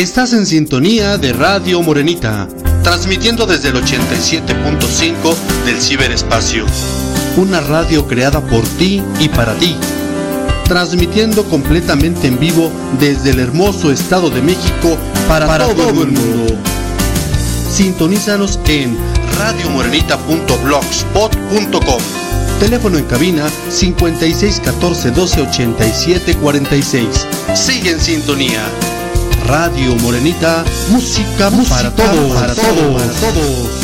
Estás en sintonía de Radio Morenita, transmitiendo desde el 87.5 del ciberespacio. Una radio creada por ti y para ti. Transmitiendo completamente en vivo desde el hermoso Estado de México para, todo, el mundo. Sintonízanos en radiomorenita.blogspot.com. Teléfono en cabina 5614 12 87 46. Sigue en sintonía. Radio Morenita, música, música para todos, para todos, para todos.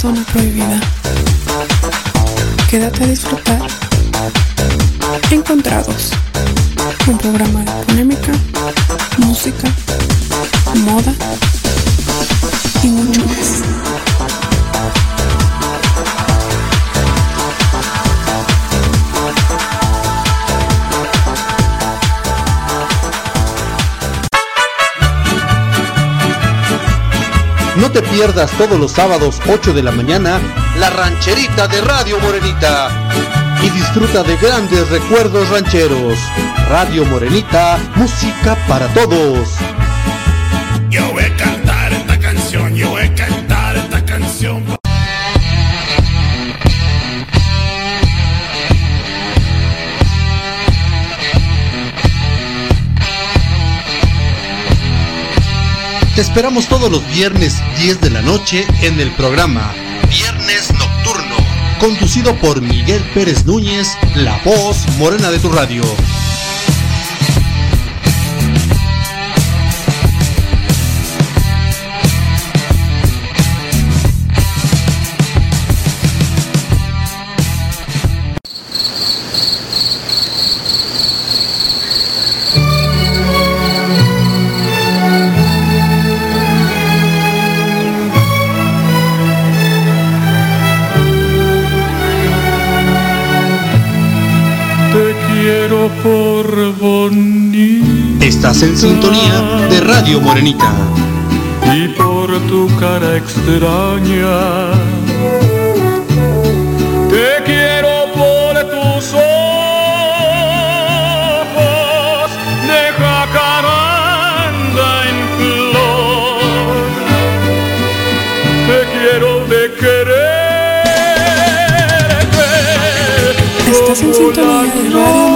Zona prohibida. Quédate a disfrutar. Encontrados. Un programa de polémica, música, te pierdas todos los sábados 8 de la mañana La Rancherita de Radio Morenita y disfruta de grandes recuerdos rancheros. Radio Morenita, música para todos. Te esperamos todos los viernes 10 de la noche en el programa Viernes Nocturno, conducido por Miguel Pérez Núñez, la voz morena de tu radio. Estás en sintonía de Radio Morenita. y por tu cara extraña. Te quiero por tus ojos de jacaranda en flor. Te quiero de quererte. Estás en sintonía de Radio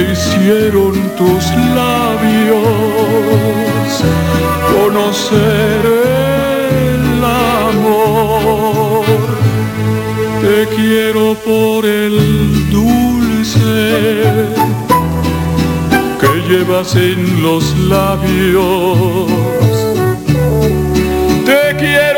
hicieron tus labios conocer el amor. Te quiero por el dulce que llevas en los labios. Te quiero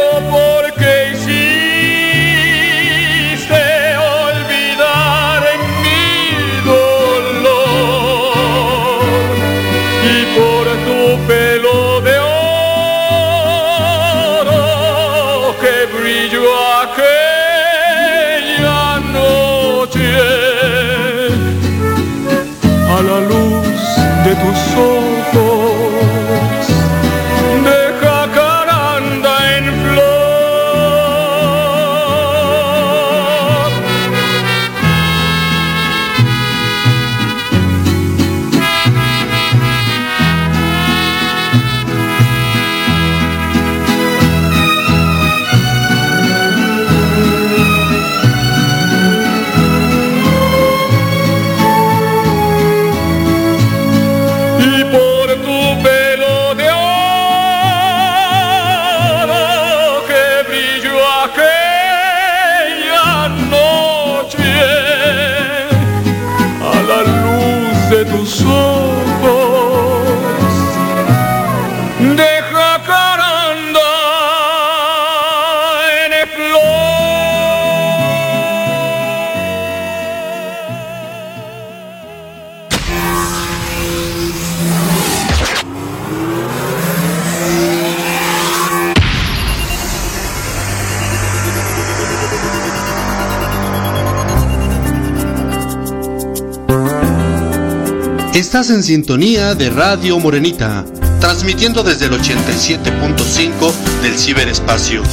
Estás en sintonía de Radio Morenita, transmitiendo desde el 87.5 del ciberespacio.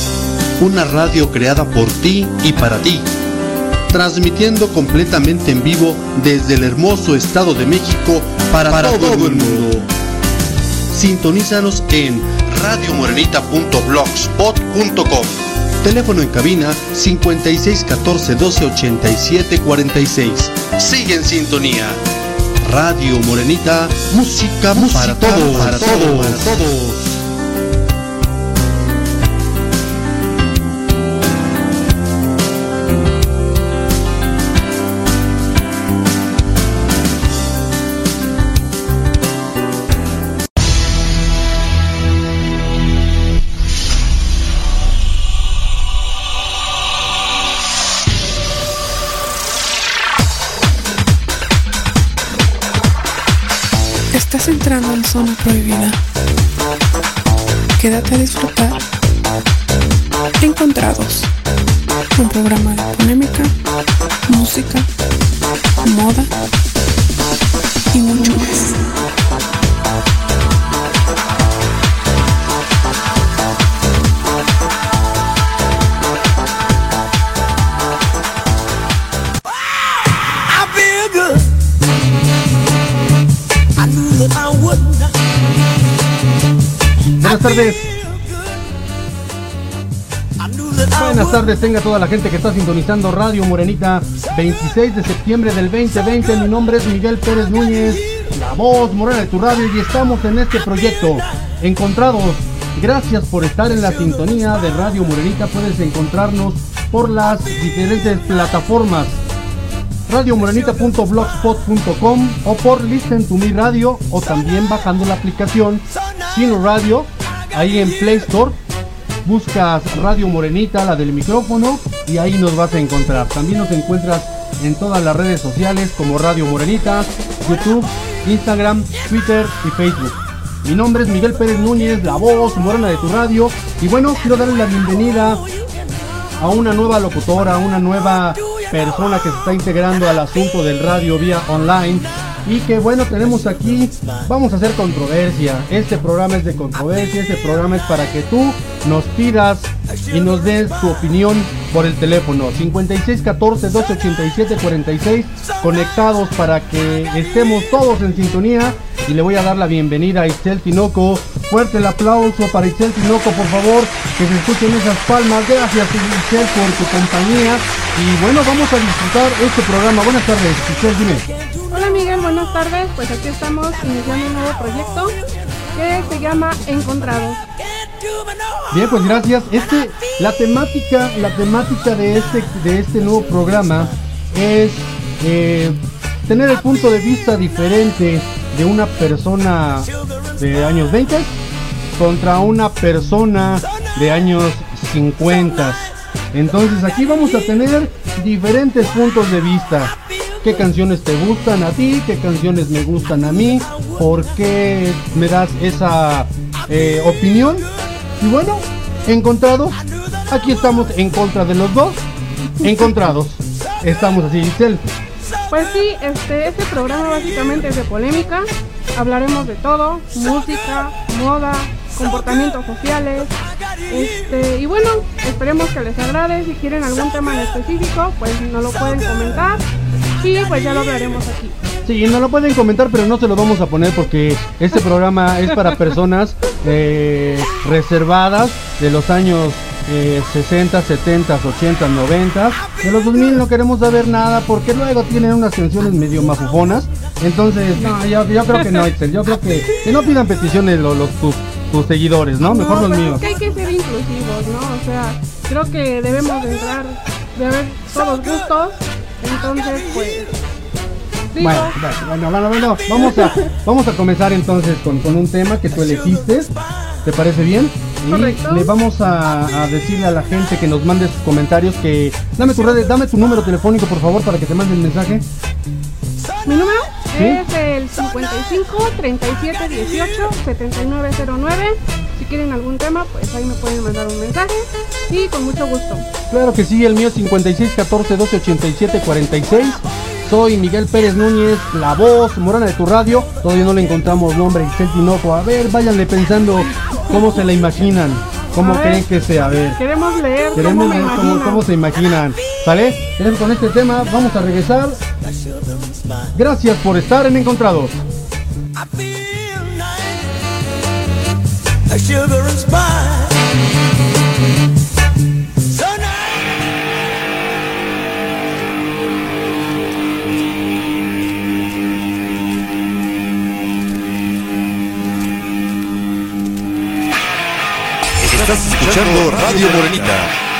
Una radio creada por ti y para ti. Transmitiendo completamente en vivo desde el hermoso Estado de México para, todo, el mundo. Sintonízanos en radiomorenita.blogspot.com. Teléfono en cabina 5614 1287 46. Sigue en sintonía. Radio Morenita, música, música para todos, para todos, para todos. En tenga toda la gente que está sintonizando Radio Morenita, 26 de septiembre del 2020. Mi nombre es Miguel Pérez Núñez, la voz morena de tu radio, y estamos en este proyecto. Encontrados, gracias por estar en la sintonía de Radio Morenita. Puedes encontrarnos por las diferentes plataformas radiomorenita.blogspot.com o por Listen to Me Radio o también bajando la aplicación Sino Radio ahí en Play Store. Buscas Radio Morenita, la del micrófono, y ahí nos vas a encontrar. También nos encuentras en todas las redes sociales como Radio Morenita, YouTube, Instagram, Twitter y Facebook. Mi nombre es Miguel Pérez Núñez, la voz morena de tu radio. Y bueno, quiero darle la bienvenida a una nueva locutora, a una nueva persona que se está integrando al asunto del radio vía online. Y que bueno, tenemos aquí, vamos a hacer controversia. Este programa es de controversia, este programa es para que tú nos pidas y nos des tu opinión por el teléfono 5614 287 46 conectados para que estemos todos en sintonía y le voy a dar la bienvenida a Itzel Tinoco. Fuerte el aplauso para Itzel Tinoco, por favor, que se escuchen esas palmas. Gracias Itzel por tu compañía. Y bueno, vamos a disfrutar este programa. Buenas tardes, Itzel, dime. Hola Miguel, buenas tardes. Pues aquí estamos iniciando un nuevo proyecto que se llama Encontrados. Bien, pues gracias. Este, la temática, la temática de este, de este nuevo programa es eh, tener el punto de vista diferente de una persona de años 20 contra una persona de años 50. Entonces aquí vamos a tener diferentes puntos de vista. ¿Qué canciones te gustan a ti? ¿Qué canciones me gustan a mí? ¿Por qué me das esa eh, opinión? Y bueno, encontrados. Aquí estamos en contra de los dos. Encontrados. Estamos así, Giselle. Pues sí, este, este programa básicamente es de polémica. Hablaremos de todo, música, moda, comportamientos sociales. Este, y bueno, esperemos que les agrade. Si quieren algún tema en específico, pues nos lo pueden comentar. Y pues ya lo hablaremos aquí. Sí, no lo pueden comentar, pero no se lo vamos a poner porque este programa es para personas eh, reservadas de los años eh, 60, 70, 80, 90. De los 2000 no queremos saber nada porque luego tienen unas canciones medio mafufonas. Entonces, no, yo, yo creo que no, Excel. Yo creo que, que no pidan peticiones los, los- tus, tus seguidores, ¿no? Mejor No, los míos. es que hay que ser inclusivos, ¿no? O sea, creo que debemos de entrar, de haber todos gustos. Entonces, pues. Bueno, bueno, bueno, bueno, vamos a, vamos a comenzar entonces con, con un tema que tú elegiste. ¿Te parece bien? Y Correcto. le vamos a, a decirle a la gente que nos mande sus comentarios que dame tu red, dame tu número telefónico por favor para que te mande el mensaje. Mi número ¿Sí? es el 55 37 18 7909. Si quieren algún tema, pues ahí me pueden mandar un mensaje y con mucho gusto. Claro que sí, el mío es 56 14 12 87 46. Soy Miguel Pérez Núñez, la voz morana de tu radio. Todavía no le encontramos nombre, Giselle Tinoco. A ver, váyanle pensando cómo se la imaginan. ¿Cómo A ver. creen que sea? A ver. Queremos leer Queremos cómo me ver cómo, cómo se imaginan. ¿Sale? Entonces, con este tema vamos a regresar. Gracias por estar en Encontrados. Sugar and spice. Estás escuchando Radio Morenita.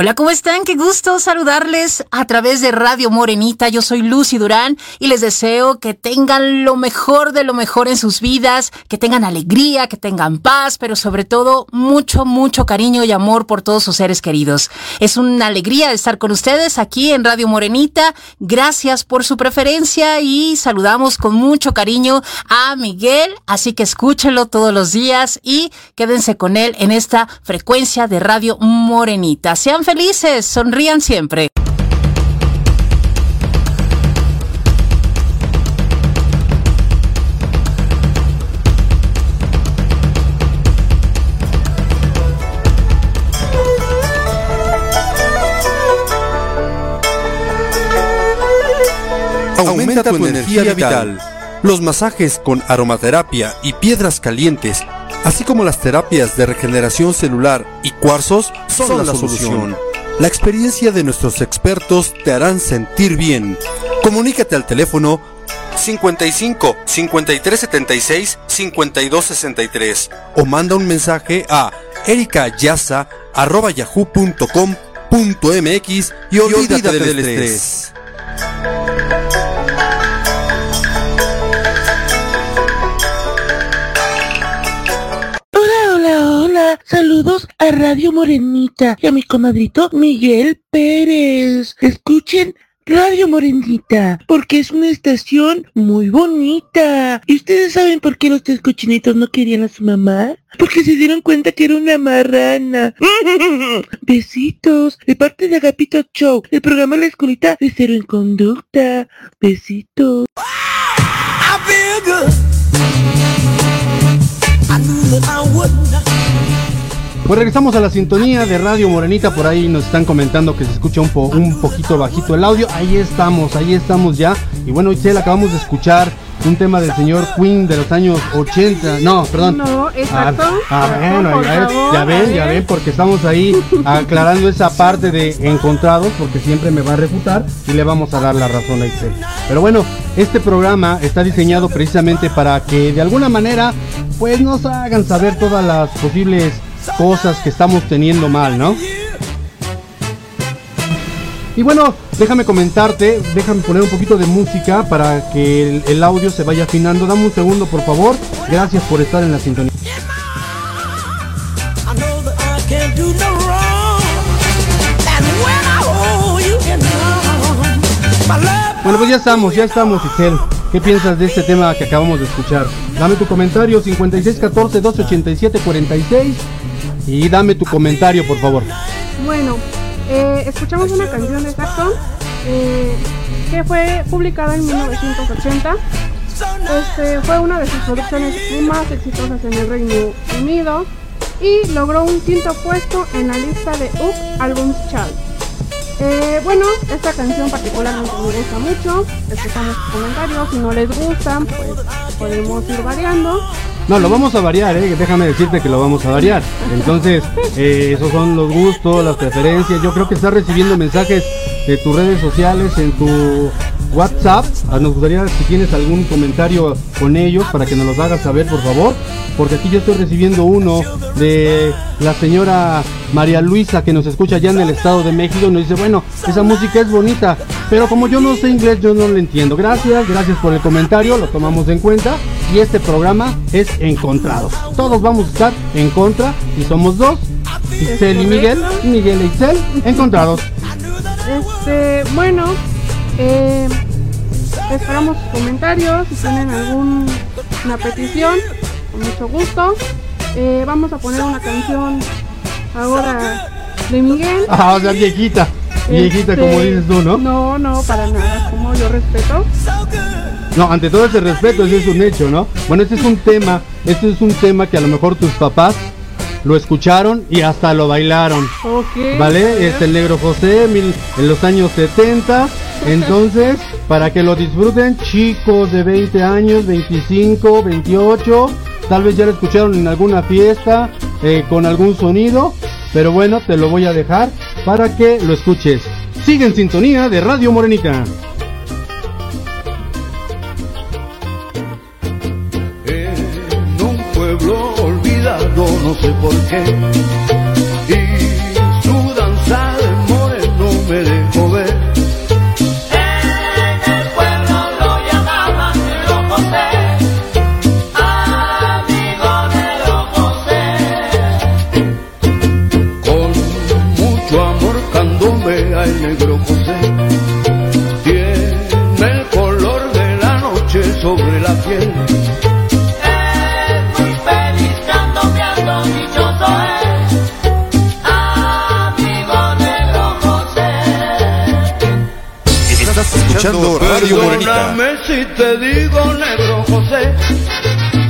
Hola, ¿cómo están? Qué gusto saludarles a través de Radio Morenita. Yo soy Lucy Durán y les deseo que tengan lo mejor de lo mejor en sus vidas, que tengan alegría, que tengan paz, pero sobre todo mucho, mucho cariño y amor por todos sus seres queridos. Es una alegría estar con ustedes aquí en Radio Morenita. Gracias por su preferencia y saludamos con mucho cariño a Miguel, así que escúchenlo todos los días y quédense con él en esta frecuencia de Radio Morenita. Sean felices, sonrían siempre. Aumenta tu energía vital. Los masajes con aromaterapia y piedras calientes así como las terapias de regeneración celular y cuarzos, son, la, solución. La experiencia de nuestros expertos te harán sentir bien. Comunícate al teléfono 55 53 76 52 63 o manda un mensaje a ericayasa@yahoo.com.mx y olvídate, del estrés. Hola, Saludos a Radio Morenita y a mi comadrito Miguel Pérez. Escuchen Radio Morenita, porque es una estación muy bonita. ¿Y ustedes saben por qué los tres cochinitos no querían a su mamá? Porque se dieron cuenta que era una marrana. Besitos, de parte de Agapito Show, el programa La Escuelita de Cero en Conducta. Besitos. Pues regresamos a la sintonía de Radio Morenita, por ahí nos están comentando que se escucha un, po- un poquito bajito el audio, ahí estamos, ahí estamos ya. Y bueno, Itzel, acabamos de escuchar un tema del señor Queen de los años 80, no, perdón. No, exacto. Ah, ah, bueno, ya, favor, ven, ya ven, porque estamos ahí aclarando esa parte de encontrados, porque siempre me va a refutar y le vamos a dar la razón a Itzel. Pero bueno, este programa está diseñado precisamente para que de alguna manera, pues nos hagan saber todas las posibles cosas que estamos teniendo mal, ¿no? Y bueno, déjame comentarte, déjame poner un poquito de música para que el, el audio se vaya afinando. Dame un segundo, por favor. Gracias por estar en la sintonía. Bueno, pues ya estamos, ya estamos, Itzel. ¿Qué piensas de este tema que acabamos de escuchar? Dame tu comentario 5614 287 46 y dame tu comentario, por favor. Bueno, eh, escuchamos una canción de Saxon eh, que fue publicada en 1980. Este fue una de sus producciones más exitosas en el Reino Unido y logró un quinto puesto en la lista de UK Albums Chart. Eh, bueno, esta canción particularmente me gusta mucho. Escuchamos sus comentarios. Si no les gustan, pues podemos ir variando. No, lo vamos a variar, ¿eh? déjame decirte que lo vamos a variar. Entonces, eh, esos son los gustos, las preferencias. Yo creo que estás recibiendo mensajes de tus redes sociales, en tu WhatsApp. Ah, Nos gustaría si tienes algún comentario con ellos para que nos los hagas saber, por favor. Porque aquí yo estoy recibiendo uno de la señora María Luisa que nos escucha allá en el Estado de México nos dice, bueno, esa música es bonita, pero como yo no sé inglés, yo no lo entiendo. Gracias, gracias por el comentario, lo tomamos en cuenta y este programa es Encontrados. Todos vamos a estar en contra y somos dos, Itzel y Miguel, Miguel e Itzel, encontrados. Este, bueno, eh, esperamos sus comentarios. Si tienen alguna petición, con mucho gusto. Eh, vamos a poner una canción ahora de Miguel. Ah, o sea, viejita, viejita Este, como dices tú, ¿no? No, no, para nada, como yo respeto. No, ante todo ese respeto, ese es un hecho, ¿no? Bueno, este es un tema, este es un tema que a lo mejor tus papás lo escucharon y hasta lo bailaron. Ok. ¿Vale? Es el negro José mil- en los años 70. Entonces, para que lo disfruten, chicos de 20 años, 25, 28, tal vez ya lo escucharon en alguna fiesta eh, con algún sonido. Pero bueno, te lo voy a dejar para que lo escuches. Sigue en sintonía de Radio Morenica. Sé por qué. Escuchando Radio Morenita. Perdóname si te digo negro José,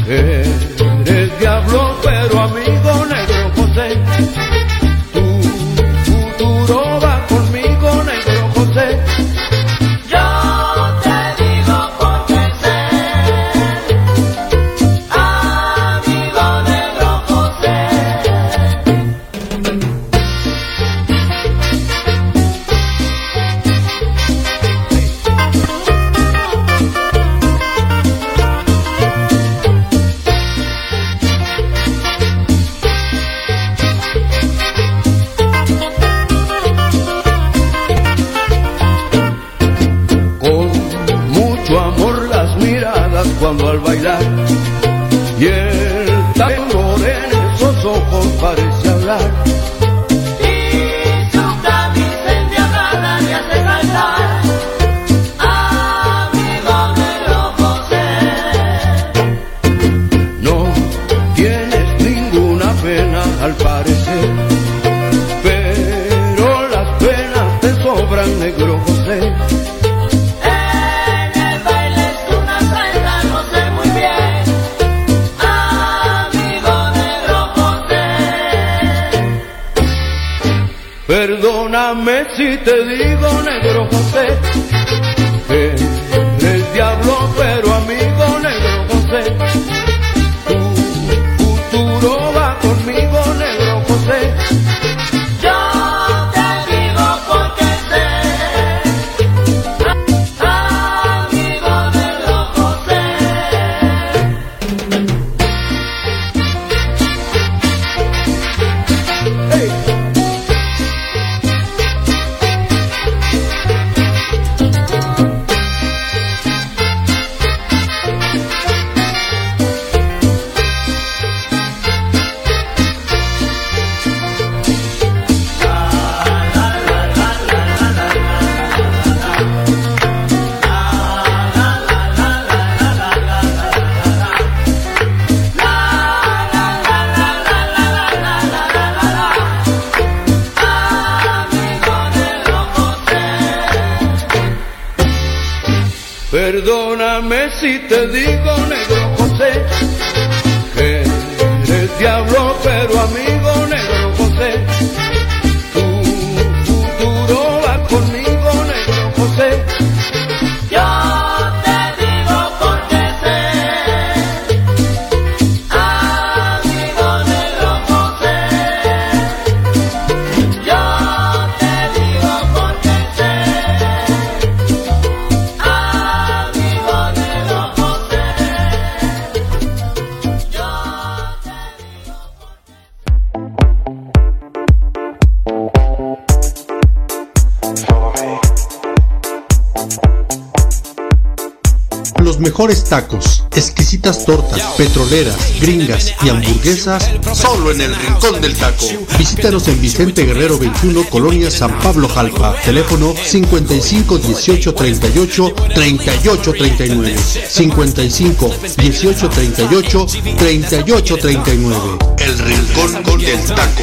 que eres diablo pero tortas, petroleras, gringas y hamburguesas solo en el Rincón del Taco. Visítanos en Vicente Guerrero 21, Colonia San Pablo Jalpa. Teléfono 55 18 38 38 39. 55 18 38 38 39. El Rincón del Taco.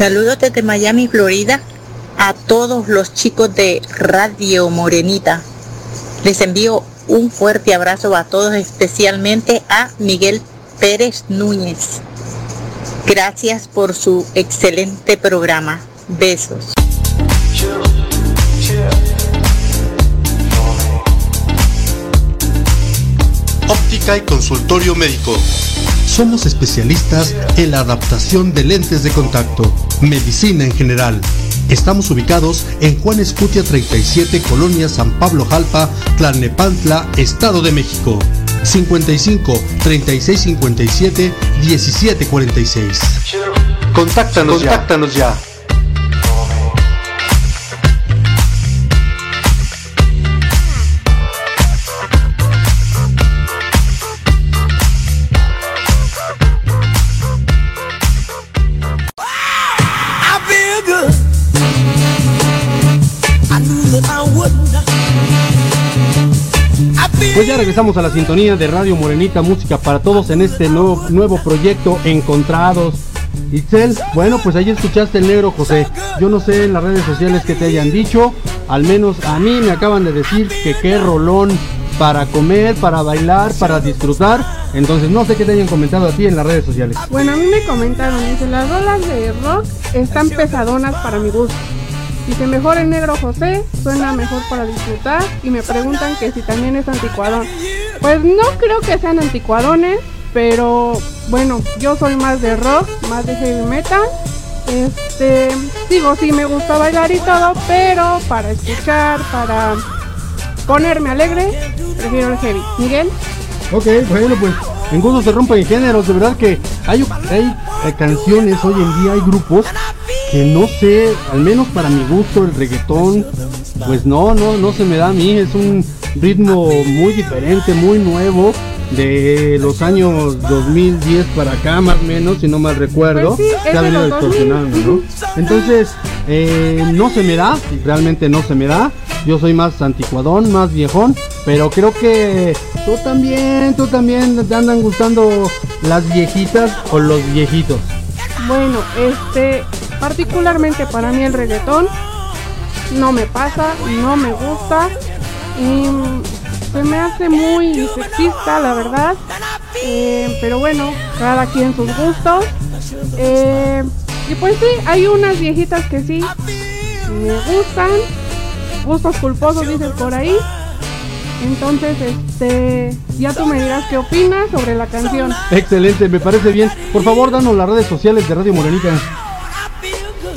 Saludos desde Miami, Florida, a todos los chicos de Radio Morenita. Les envío un fuerte abrazo a todos, especialmente a Miguel Pérez Núñez. Gracias por su excelente programa. Besos. Óptica y consultorio médico. Somos especialistas en la adaptación de lentes de contacto, medicina en general. Estamos ubicados en Juan Escutia 37, Colonia San Pablo Jalpa, Tlalnepantla, Estado de México. 55 36 57 17 46. Contáctanos, Contáctanos ya. Pues ya regresamos a la sintonía de Radio Morenita Música para Todos en este nuevo, nuevo proyecto Encontrados. Itzel, bueno, pues ahí escuchaste el negro José. Yo no sé en las redes sociales que te hayan dicho, al menos a mí me acaban de decir que qué rolón para comer, para bailar, para disfrutar. Entonces no sé qué te hayan comentado a ti en las redes sociales. Bueno, a mí me comentaron, dice, las rolas de rock están pesadonas para mi gusto. Dice, mejor el negro José, suena mejor para disfrutar. Y me preguntan que si también es anticuadón. Pues no creo que sean anticuadones, pero bueno, yo soy más de rock, más de heavy metal. Este, digo, sí me gusta bailar y todo, pero para escuchar, para ponerme alegre, prefiero el heavy. Miguel. Ok, bueno, pues en gusto se rompen géneros, de verdad que hay, hay canciones hoy en día, hay grupos que no sé, al menos para mi gusto el reggaetón, pues no, no, no se me da a mí, es un ritmo muy diferente, muy nuevo de los años 2010 para acá más o menos, si no mal recuerdo, Pues sí, es se ha de venido los 2000. distorsionando, ¿no? Entonces, eh, no se me da, realmente no se me da. Yo soy más anticuadón, más viejón, pero creo que tú también, tú también te andan gustando las viejitas o los viejitos. Bueno, este, particularmente para mí el reggaetón no me pasa, no me gusta y se me hace muy sexista, la verdad. Eh, pero bueno, cada quien sus gustos. Eh, y pues sí, hay unas viejitas que sí me gustan, gustos culposos dicen por ahí. Entonces, este, ya tú me dirás qué opinas sobre la canción. Excelente, me parece bien. Por favor, danos las redes sociales de Radio Morenita.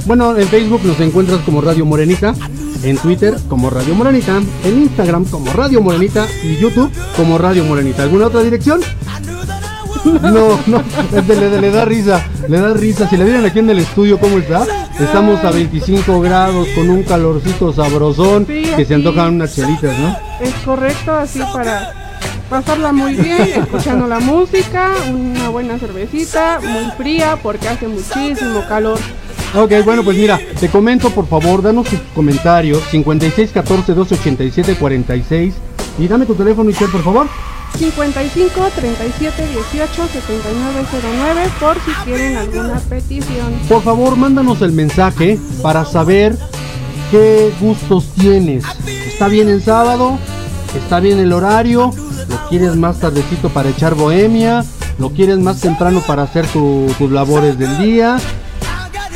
Bueno, en Facebook nos encuentras como Radio Morenita, en Twitter como Radio Morenita, en Instagram como Radio Morenita y YouTube como Radio Morenita. ¿Alguna otra dirección? No, no, de- le, le da risa, le da risa. Si le vieran aquí en el estudio cómo está, estamos a 25 grados con un calorcito sabrosón Sí, que se antojan unas chelitas, ¿no? Es correcto, así para pasarla muy bien, escuchando la música, una buena cervecita, muy fría porque hace muchísimo calor. Ok, bueno, pues mira, te comento por favor, danos tus comentarios 56 14 12 87 46 y dame tu teléfono, Michelle, por favor. 55 37 18 7909 por si quieren alguna petición. Por favor, mándanos el mensaje para saber qué gustos tienes. ¿Está bien el sábado? ¿Está bien el horario? ¿Lo quieres más tardecito para echar bohemia? ¿Lo quieres más temprano para hacer tu- tus labores del día?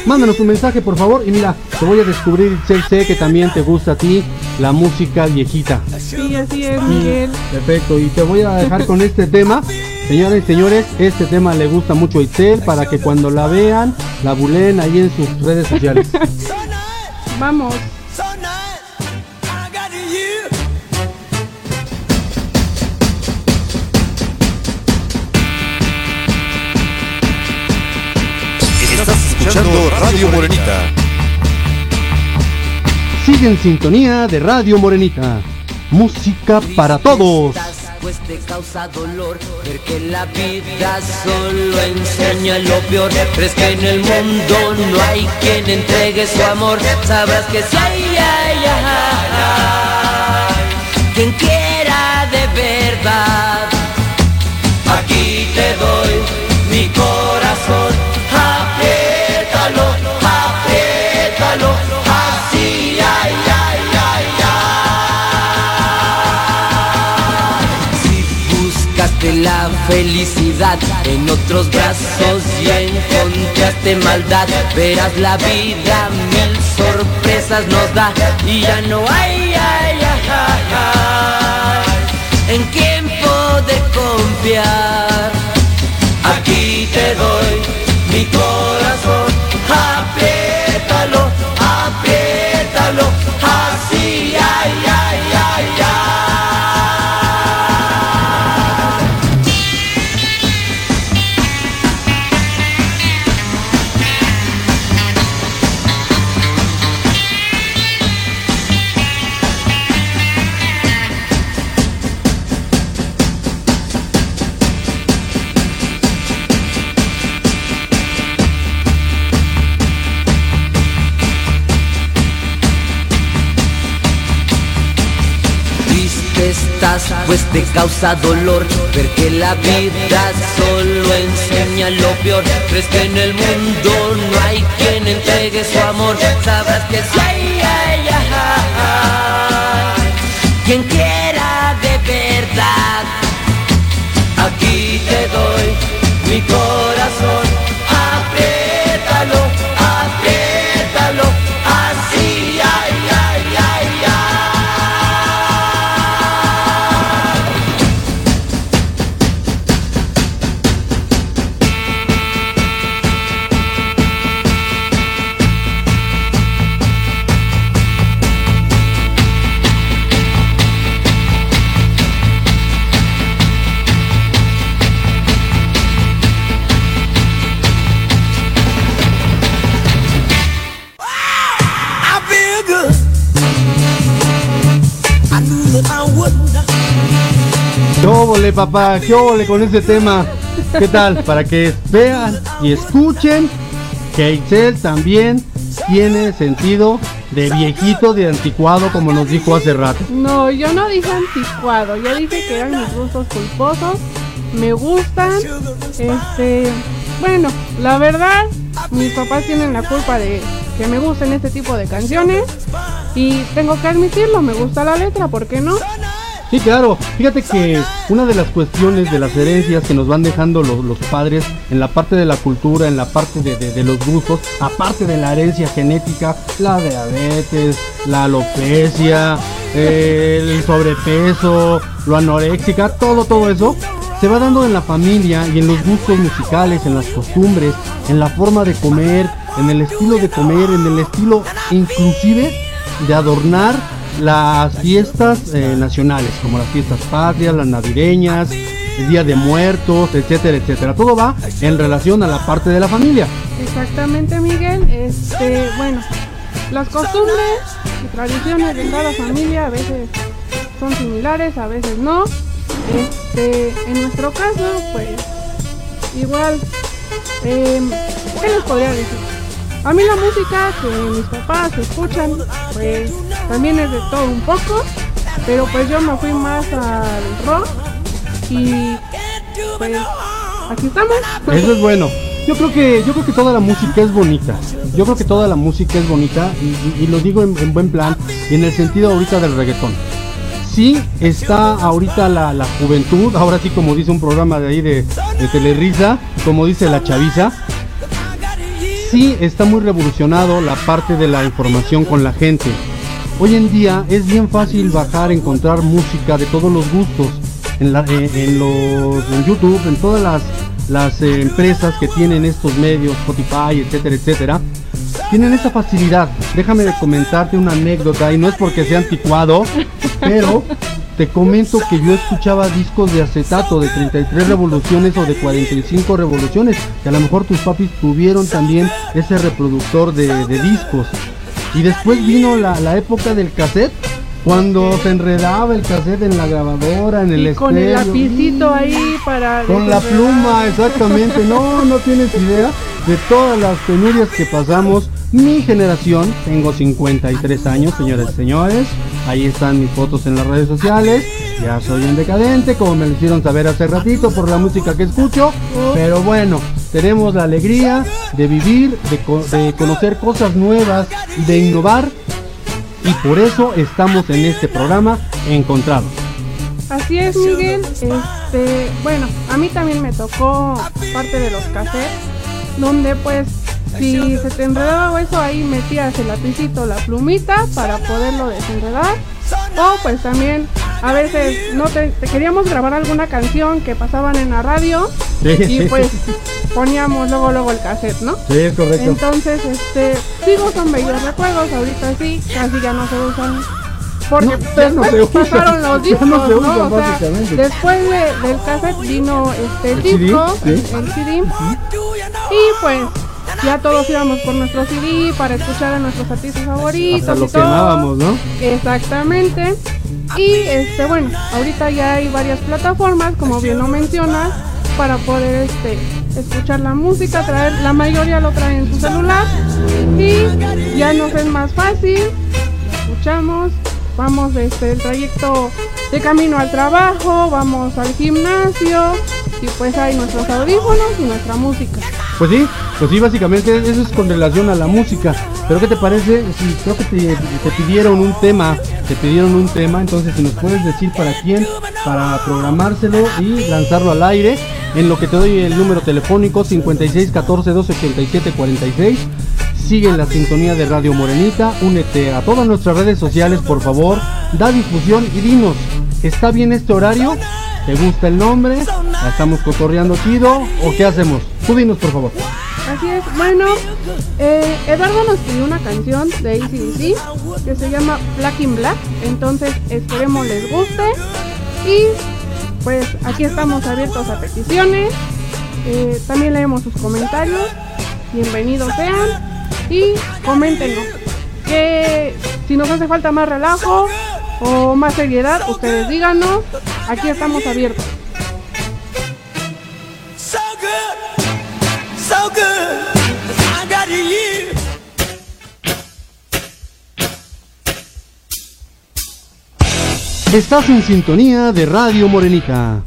Mándanos un mensaje, por favor. Y mira, te voy a descubrir, sé, sé que también te gusta a ti la música viejita. Sí, así es, Miguel. Perfecto, y te voy a dejar con este tema. Señores y señores, este tema le gusta mucho a Itzel para que cuando la vean, la buleen ahí en sus redes sociales. Vamos. Escuchando Radio Morenita. Sigue en sintonía de Radio Morenita. Música para todos. pues te causa dolor ver que la vida solo enseña lo peor crees que en el mundo no hay quien entregue su amor sabrás que si hay ay, ay, ay, quien quiera de verdad la felicidad. En otros brazos y encontraste maldad, verás la vida mil sorpresas nos da. Y ya no hay, ay, ay, en quién poder confiar. Aquí te doy mi corazón, te causa dolor ver que la vida solo enseña lo peor. Crees que en el mundo no hay quien entregue su amor. Sabrás que si hay, ay, ay, ay, quien quiera papá? ¿Qué óvole con ese tema? ¿Qué tal? Para que vean y escuchen que Excel también tiene sentido de viejito, de anticuado, como nos dijo hace rato. No, yo no dije anticuado, yo dije que eran mis gustos culposos, me gustan, este, bueno, la verdad, mis papás tienen la culpa de que me gusten este tipo de canciones y tengo que admitirlo, me gusta la letra, ¿por qué no? Sí, claro. Fíjate que una de las cuestiones de las herencias que nos van dejando los, los padres en la parte de la cultura, en la parte de, de- de los gustos, aparte de la herencia genética, la diabetes, la alopecia, el sobrepeso, lo anoréxica, todo, todo eso, se va dando en la familia y en los gustos musicales, en las costumbres, en la forma de comer, en el estilo de comer, en el estilo inclusive de adornar las fiestas eh, nacionales, como las fiestas patrias, las navideñas, el Día de Muertos, etcétera, etcétera. Todo va en relación a la parte de la familia. Exactamente, Miguel. Este, bueno, las costumbres y tradiciones de cada familia a veces son similares, a veces no. Este, en nuestro caso, pues, igual, em, ¿qué les podría decir? A mí la música que mis papás escuchan, pues, también es de todo un poco, pero pues yo me fui más al rock y pues aquí estamos. Eso es bueno. Yo creo que yo creo que toda la música es bonita. Yo creo que toda la música es bonita y, lo digo en, en buen plan y en el sentido ahorita del reggaetón. Sí está ahorita la, juventud, ahora sí como dice un programa de ahí de, de como dice la chaviza, sí está muy revolucionado la parte de la información con la gente. Hoy en día es bien fácil bajar, encontrar música de todos los gustos en, la- eh, en los en YouTube, en todas las, las eh, empresas que tienen estos medios, Spotify, etcétera, etcétera. Tienen esa facilidad. Déjame comentarte una anécdota y no es porque sea anticuado, pero te comento que yo escuchaba discos de acetato de 33 revoluciones o de 45 revoluciones, que a lo mejor tus papis tuvieron también ese reproductor de, de discos. Y después vino la, la época del cassette, cuando se enredaba el cassette en la grabadora, en el Y con el lapicito ahí para Con la pluma, exactamente. No, no tienes idea de todas las penurias que pasamos. Mi generación, tengo 53 años, señores y señores. Ahí están mis fotos en las redes sociales. Ya soy un decadente, como me lo hicieron saber hace ratito por la música que escucho. Pero bueno, tenemos la alegría de vivir, de conocer cosas nuevas, de innovar. Y por eso estamos en este programa encontrados. Así es, Miguel. Este, bueno, a mí también me tocó parte de los cassettes, donde pues si se te enredaba o eso ahí metías el lapicito, la plumita para poderlo desenredar. O pues también a veces no te, te queríamos grabar alguna canción que pasaban en la radio Sí, y pues poníamos luego luego el cassette, ¿no? Sí, es correcto. Entonces, este, digo, son bellos recuerdos, ahorita sí, casi ya no se usan. Porque ya no después se pasaron los discos, no o sea, después de- del cassette vino este El CD, disco, sí. el CD, y pues ya todos íbamos por nuestro CD para escuchar a nuestros artistas favoritos Hasta lo y todo. Exactamente. Y este bueno, ahorita ya hay varias plataformas, como bien lo mencionas, para poder este escuchar la música, traer, la mayoría lo traen en su celular y ya nos es más fácil, escuchamos, vamos este el trayecto de camino al trabajo, vamos al gimnasio y pues hay nuestros audífonos y nuestra música. Pues sí, pues sí, básicamente eso es con relación a la música. Pero ¿qué te parece si creo que te, te pidieron un tema, te pidieron un tema, entonces si nos puedes decir para quién, para programárselo y lanzarlo al aire, en lo que te doy el número telefónico 56 14 12 87 46. Sigue la sintonía de Radio Morenita, únete a todas nuestras redes sociales, por favor, da difusión y dinos, ¿está bien este horario? ¿Te gusta el nombre? ¿La estamos cotorreando chido? ¿O qué hacemos? Tú dinos, por favor. Así es, bueno, eh, Eduardo nos pidió una canción de ACDC que se llama Black in Black, entonces esperemos les guste y pues aquí estamos abiertos a peticiones, eh, también leemos sus comentarios, bienvenidos sean y coméntenos que si nos hace falta más relajo o más seriedad, ustedes díganos, aquí estamos abiertos. Estás en sintonía de Radio Morenita.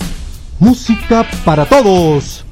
Música para todos.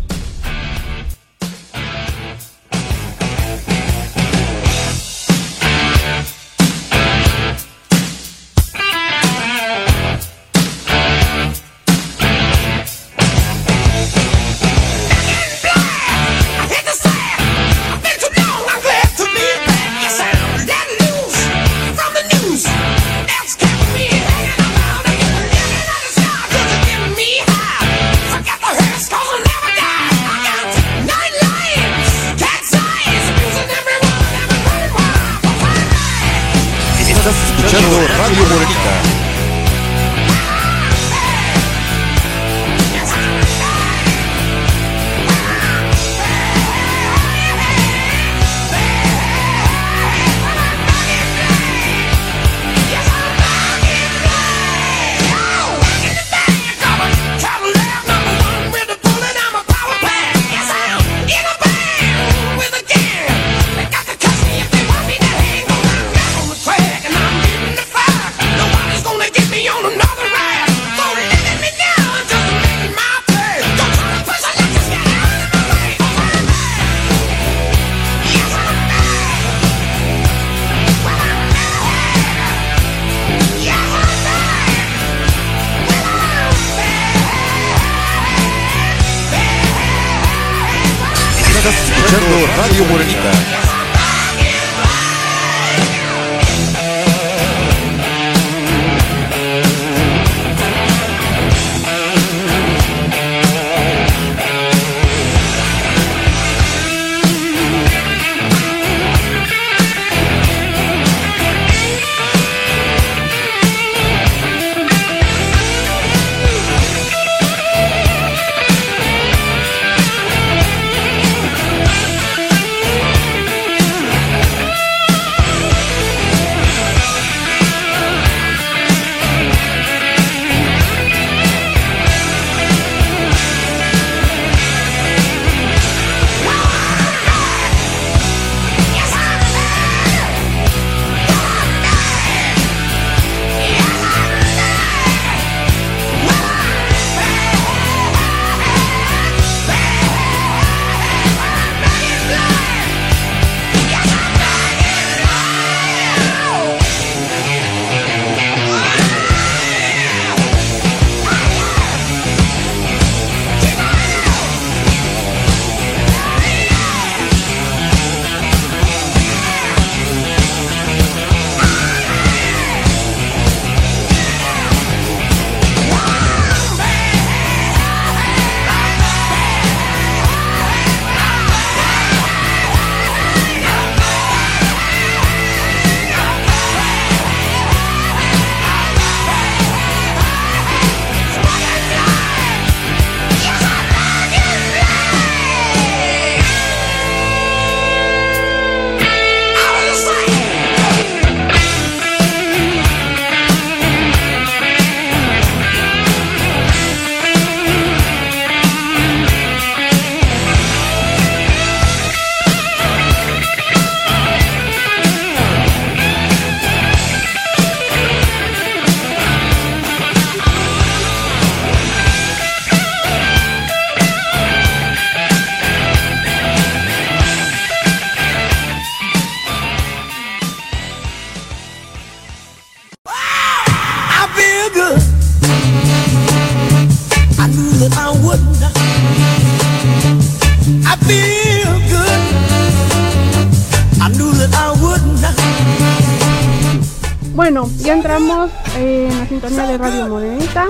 Entramos en la sintonía de Radio Morenita.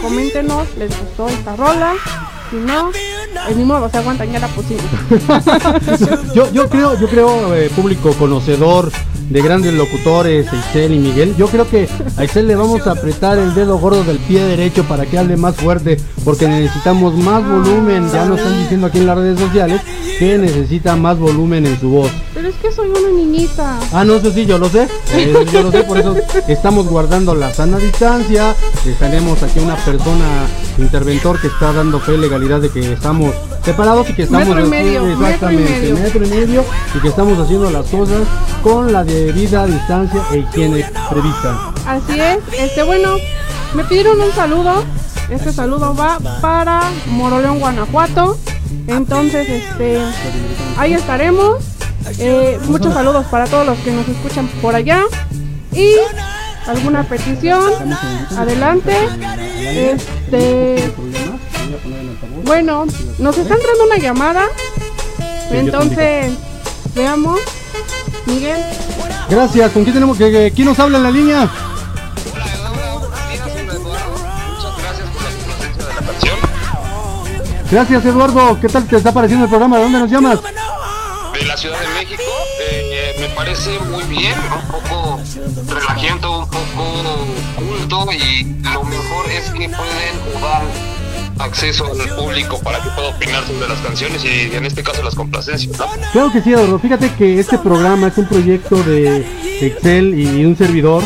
Coméntenos, ¿les gustó esta rola? Si no, pues ni modo, se aguantan, ya la pusimos. yo, yo creo, yo creo, eh, público conocedor de grandes locutores, Excel y Miguel, yo creo que a Excel le vamos a apretar el dedo gordo del pie derecho para que hable más fuerte, porque necesitamos más volumen. Ya nos están diciendo aquí en las redes sociales que necesita más volumen en su voz. Pero es que soy una niñita. Ah, no, eso sí, yo lo sé. eh, yo lo sé, por eso estamos guardando la sana distancia. tenemos aquí una persona interventor que está dando fe legalidad de que estamos separados y que estamos Metro y medio, haciendo- exactamente, metro y medio. metro y medio, y que estamos haciendo las cosas con la debida distancia e higiene prevista. Así es, este bueno, me pidieron un saludo. Este saludo va para Moroleón, Guanajuato. Entonces, este, ahí estaremos. Eh, muchos saludos para todos los que nos escuchan por allá. Y alguna petición, adelante. Este, bueno, nos está entrando una llamada. Entonces, veamos. Miguel. Gracias, ¿con quién tenemos que, que- quién nos habla en la línea? Gracias Eduardo, ¿qué tal te está pareciendo el programa? ¿De dónde nos llamas? Ciudad de México. eh, me parece muy bien, un poco relajento, un poco culto y lo mejor es que pueden o dan acceso al público para que pueda opinar sobre las canciones y en este caso las complacencias. ¿no? Claro que sí, Eduardo. Fíjate que este programa es un proyecto de Excel y un servidor.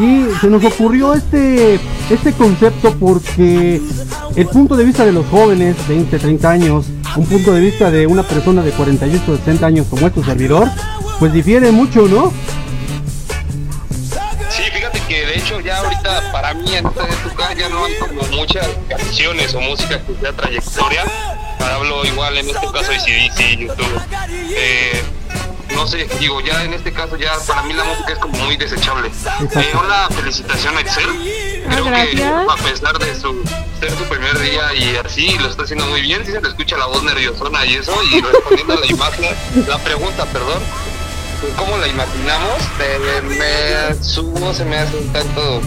Y se nos ocurrió este, este concepto porque el punto de vista de los jóvenes, 20, 30 años, un punto de vista de una persona de 48, 60 años como es tu servidor, pues difiere mucho, ¿no? Sí, fíjate que de hecho ya ahorita para mí en esta época ya no hay como muchas canciones o música que sea trayectoria. Hablo igual en este caso de CDC, YouTube. Eh, no sé, digo, ya en este caso ya para mí la música es como muy desechable. Eh, una felicitación a Excel. Creo que a pesar de su ser su primer día y así lo está haciendo muy bien, sí se le escucha la voz nerviosona y eso, y respondiendo a la imagen, la pregunta, perdón, ¿cómo la imaginamos? Eh, me, su voz se me hace un tanto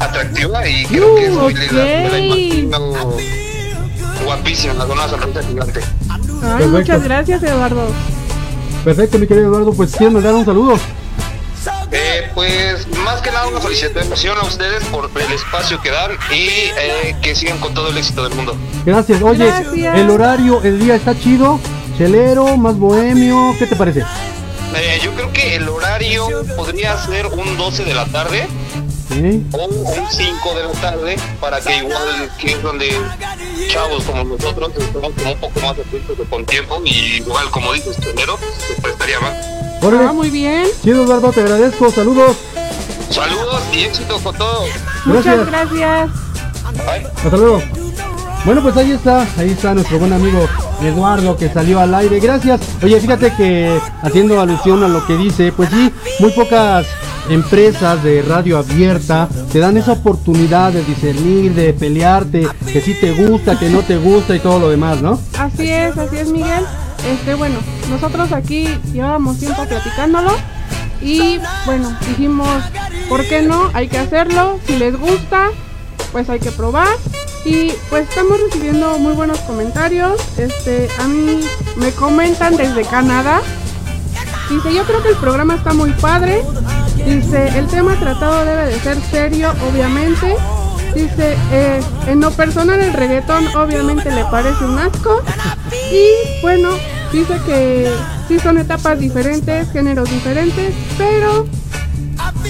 atractiva y creo que es muy linda. Me la imagino guapísima, con una sonrisa gigante. Ay, muchas gracias, Eduardo. Perfecto, mi querido Eduardo. Pues quiero mandar un saludo. Eh, pues más que nada una felicitación a ustedes por el espacio que dan y eh, que sigan con todo el éxito del mundo. Gracias. Oye, Gracias. el horario, el día está chido. Chelero, más bohemio. ¿Qué te parece? Eh, yo creo que el horario podría ser un 12 de la tarde Sí. o un 5 de la tarde para que igual que es donde chavos como nosotros estamos como un poco más atentos con tiempo y igual como dices primero se prestaría más. Órale. Ah, muy bien. Chido, Eduardo, te agradezco. Saludos. Saludos y éxito con todo. Muchas Gracias. gracias. Hasta luego. Bueno, pues ahí está, ahí está nuestro buen amigo Eduardo que salió al aire. Gracias. Oye, fíjate que haciendo alusión a lo que dice, pues sí, muy pocas empresas de radio abierta te dan esa oportunidad de discernir, de pelearte, que sí te gusta, que no te gusta y todo lo demás, ¿no? Así es, así es, Miguel. Este, bueno, nosotros aquí llevábamos tiempo platicándolo y bueno, dijimos, ¿por qué no? Hay que hacerlo. Si les gusta, pues hay que probar. Y pues estamos recibiendo muy buenos comentarios. Este, a mí me comentan desde Canadá. Dice, yo creo que el programa está muy padre. Dice, el tema tratado debe de ser serio, obviamente. Dice, eh, en lo personal el reggaetón obviamente le parece un asco. Y bueno, dice que sí son etapas diferentes, géneros diferentes, pero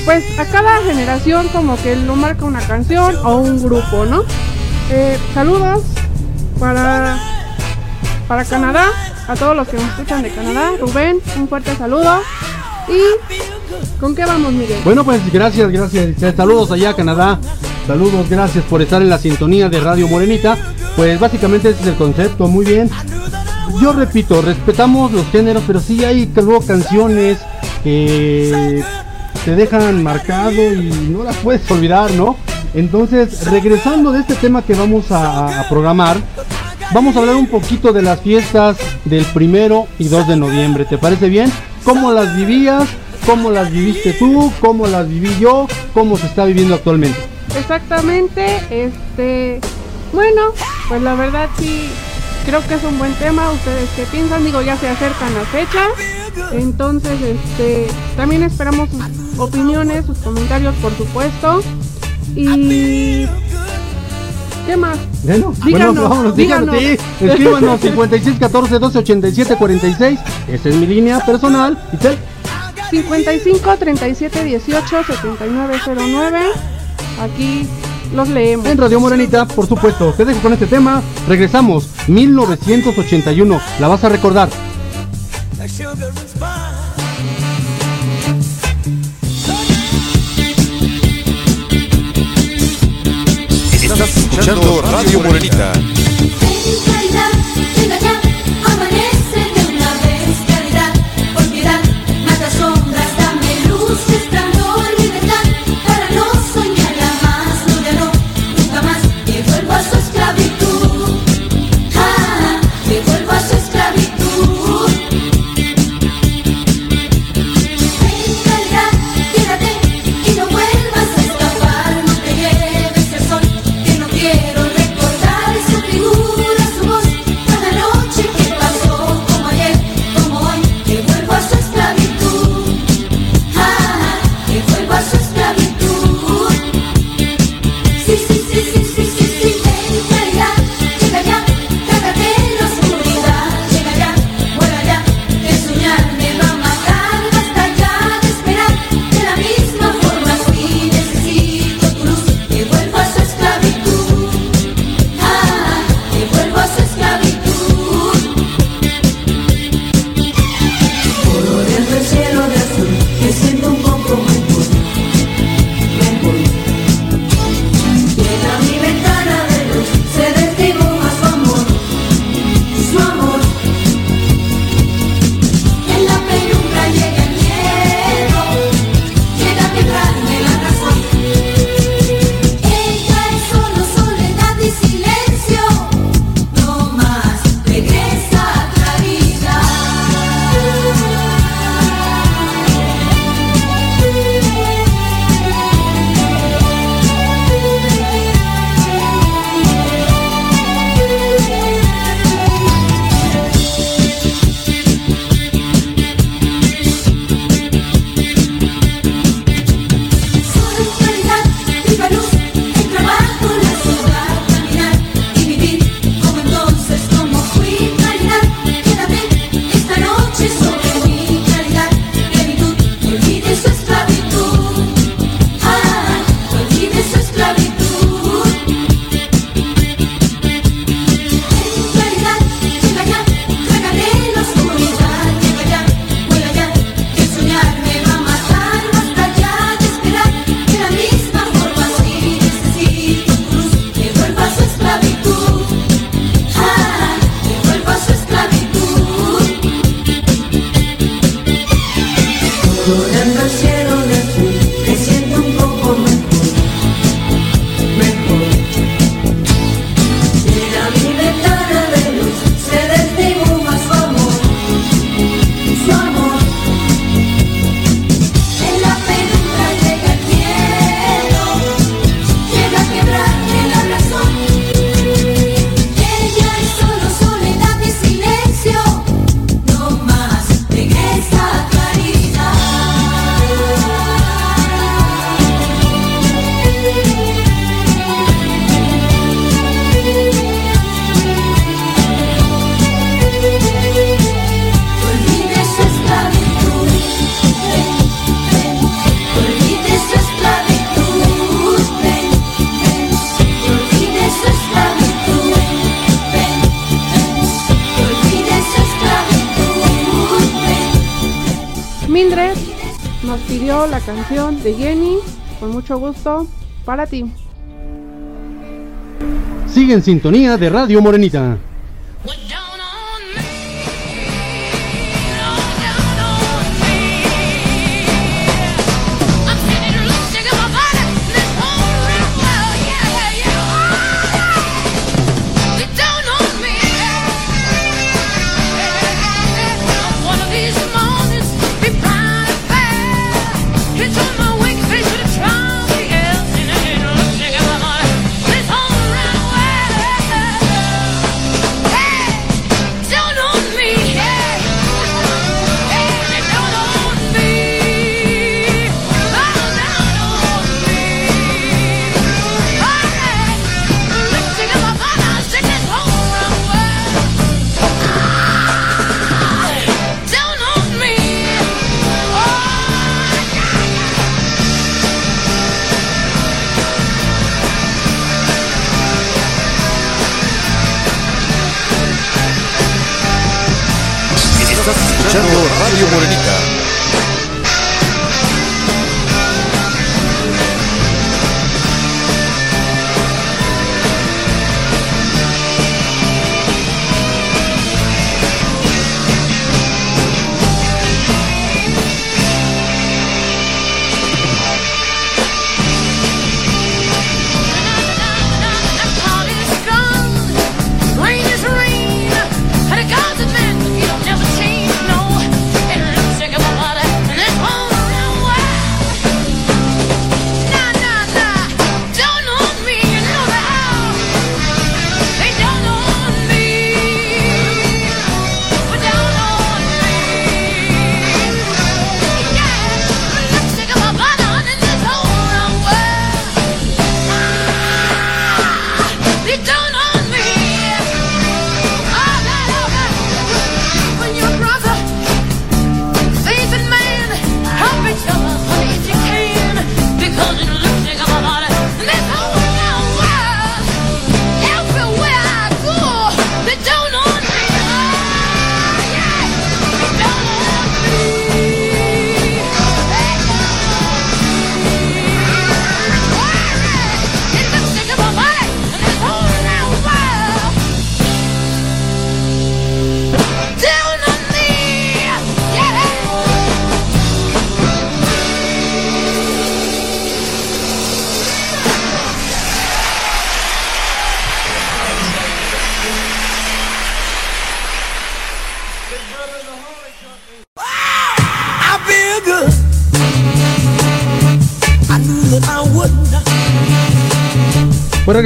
pues a cada generación como que lo marca una canción o un grupo, ¿no? Eh, saludos para, para Canadá, a todos los que nos escuchan de Canadá. Rubén, un fuerte saludo. ¿Y con qué vamos, Miguel? Bueno, pues gracias, gracias. Saludos allá Canadá. Saludos, gracias por estar en la sintonía de Radio Morenita. Pues básicamente ese es el concepto, muy bien. Yo repito, respetamos los géneros, pero sí hay luego canciones que te dejan marcado y no las puedes olvidar, ¿no? Entonces, regresando de este tema que vamos a, a programar, vamos a hablar un poquito de las fiestas del primero y 2 de noviembre. ¿Te parece bien? ¿Cómo las vivías? ¿Cómo las viviste tú? ¿Cómo las viví yo? ¿Cómo se está viviendo actualmente? Exactamente, este, bueno, pues la verdad sí, creo que es un buen tema. ¿Ustedes qué piensan? Digo, ya se acercan las fechas, entonces, este, también esperamos sus opiniones, sus comentarios, por supuesto. Y ¿qué más? Bueno, Díganos, bueno, vámonos, díganos, díganos. sí. Escríbanos 56 14 12 87 46. Esa es mi línea personal. Itzel. 55 37 18 79 09. Aquí los leemos. En Radio Morenita, por supuesto. Te dejo con este tema. Regresamos. 1981. La vas a recordar. Estás escuchando Radio Morenita. Venga ya, venga ya. para ti. Sigue en sintonía de Radio Morenita. Estás escuchando Radio Morenita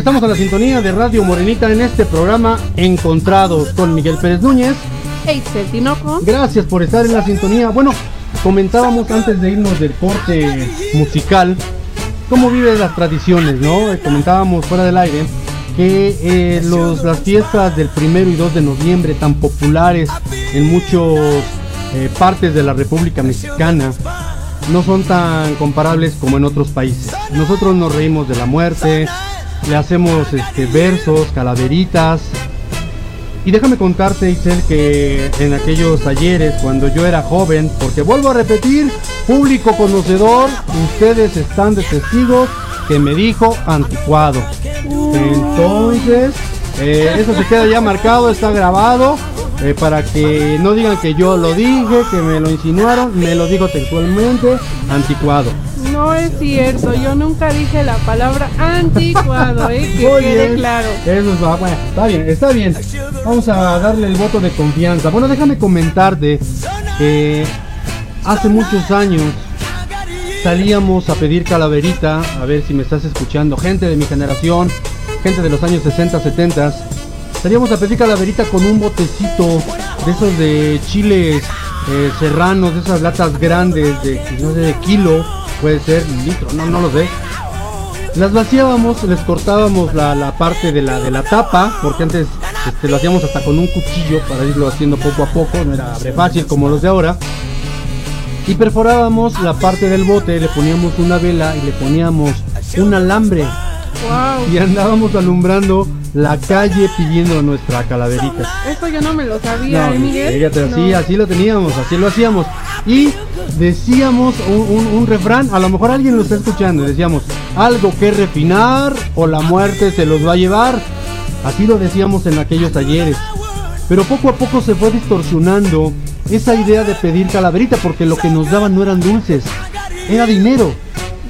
regresamos a la sintonía de Radio Morenita en este programa Encontrados con Miguel Pérez Núñez. Eitzel Tinoco. Gracias por estar en la sintonía. Bueno, comentábamos antes de irnos del corte musical cómo viven las tradiciones, ¿no? Eh, Comentábamos fuera del aire que eh, los, las fiestas del primero y 2 de noviembre tan populares en muchas partes de la República Mexicana no son tan comparables como en otros países. Nosotros nos reímos de la muerte, le hacemos este, versos, calaveritas. Y déjame contarte, Isel, que en aquellos talleres, cuando yo era joven, porque vuelvo a repetir, público conocedor, ustedes están de testigos que me dijo anticuado. Entonces, eh, eso se queda ya marcado, está grabado. eh, para que no digan que yo lo dije, que me lo insinuaron, me lo dijo textualmente, anticuado. No es cierto, yo nunca dije la palabra anticuado, ¿eh? que Muy quede bien. claro. Eso es, bueno, está bien, está bien. Vamos a darle el voto de confianza. Bueno, déjame comentarte que hace muchos años salíamos a pedir calaverita, a ver si me estás escuchando, gente de mi generación, gente de los años 60, 70. Salíamos a pedir calaverita con un botecito de esos de chiles eh, serranos, de esas latas grandes de, no sé, de kilo, puede ser, litro, no, no lo sé. Las vaciábamos, les cortábamos la, la parte de la, de la tapa, porque antes este, lo hacíamos hasta con un cuchillo para irlo haciendo poco a poco, no era fácil como los de ahora. Y perforábamos la parte del bote, le poníamos una vela y le poníamos un alambre. Wow. Y andábamos alumbrando la calle pidiendo nuestra calaverita. Esto yo no me lo sabía, No, ¿eh, Miguel? fíjate, así, No. así lo teníamos, así lo hacíamos. Y decíamos un, un- un refrán, a lo mejor alguien lo está escuchando, decíamos, algo que refinar o la muerte se los va a llevar. Así lo decíamos en aquellos talleres. Pero poco a poco se fue distorsionando esa idea de pedir calaverita, porque lo que nos daban no eran dulces, era dinero.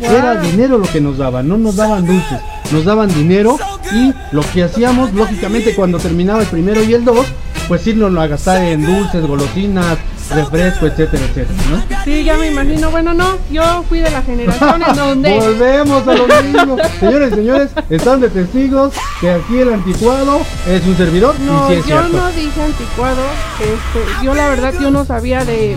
Era dinero lo que nos daban, no nos daban dulces, nos daban dinero y lo que hacíamos, lógicamente, cuando terminaba el primero y el dos, pues irnos a gastar en dulces, golosinas, refresco, etcétera, etcétera, ¿no? Sí, ya me imagino. Bueno, no, yo fui de la generación en donde... Volvemos a lo mismo. Señores, señores, están de testigos que aquí el anticuado es un servidor No, y sí es yo cierto. no dije anticuado. Este, yo la verdad yo no sabía de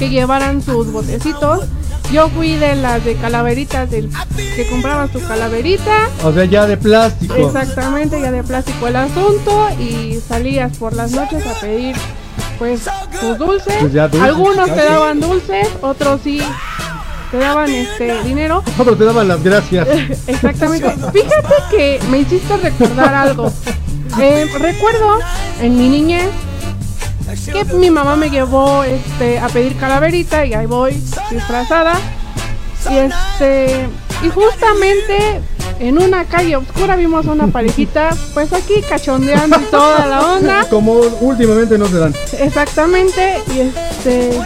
que llevaran sus botecitos. Yo fui de las de calaveritas del que comprabas tu calaverita. O sea, ya de plástico. Exactamente, ya de plástico el asunto y salías por las noches a pedir pues tus dulces. Pues dulces, Algunos te daban dulces, otros sí te daban este dinero. Otros te daban las gracias. Exactamente. Fíjate que me hiciste recordar algo. Eh, recuerdo en mi niñez que mi mamá me llevó este a pedir calaverita y ahí voy disfrazada. Y este y justamente en una calle oscura vimos a una parejita pues aquí cachondeando y toda la onda. Como últimamente no se dan. Exactamente, y este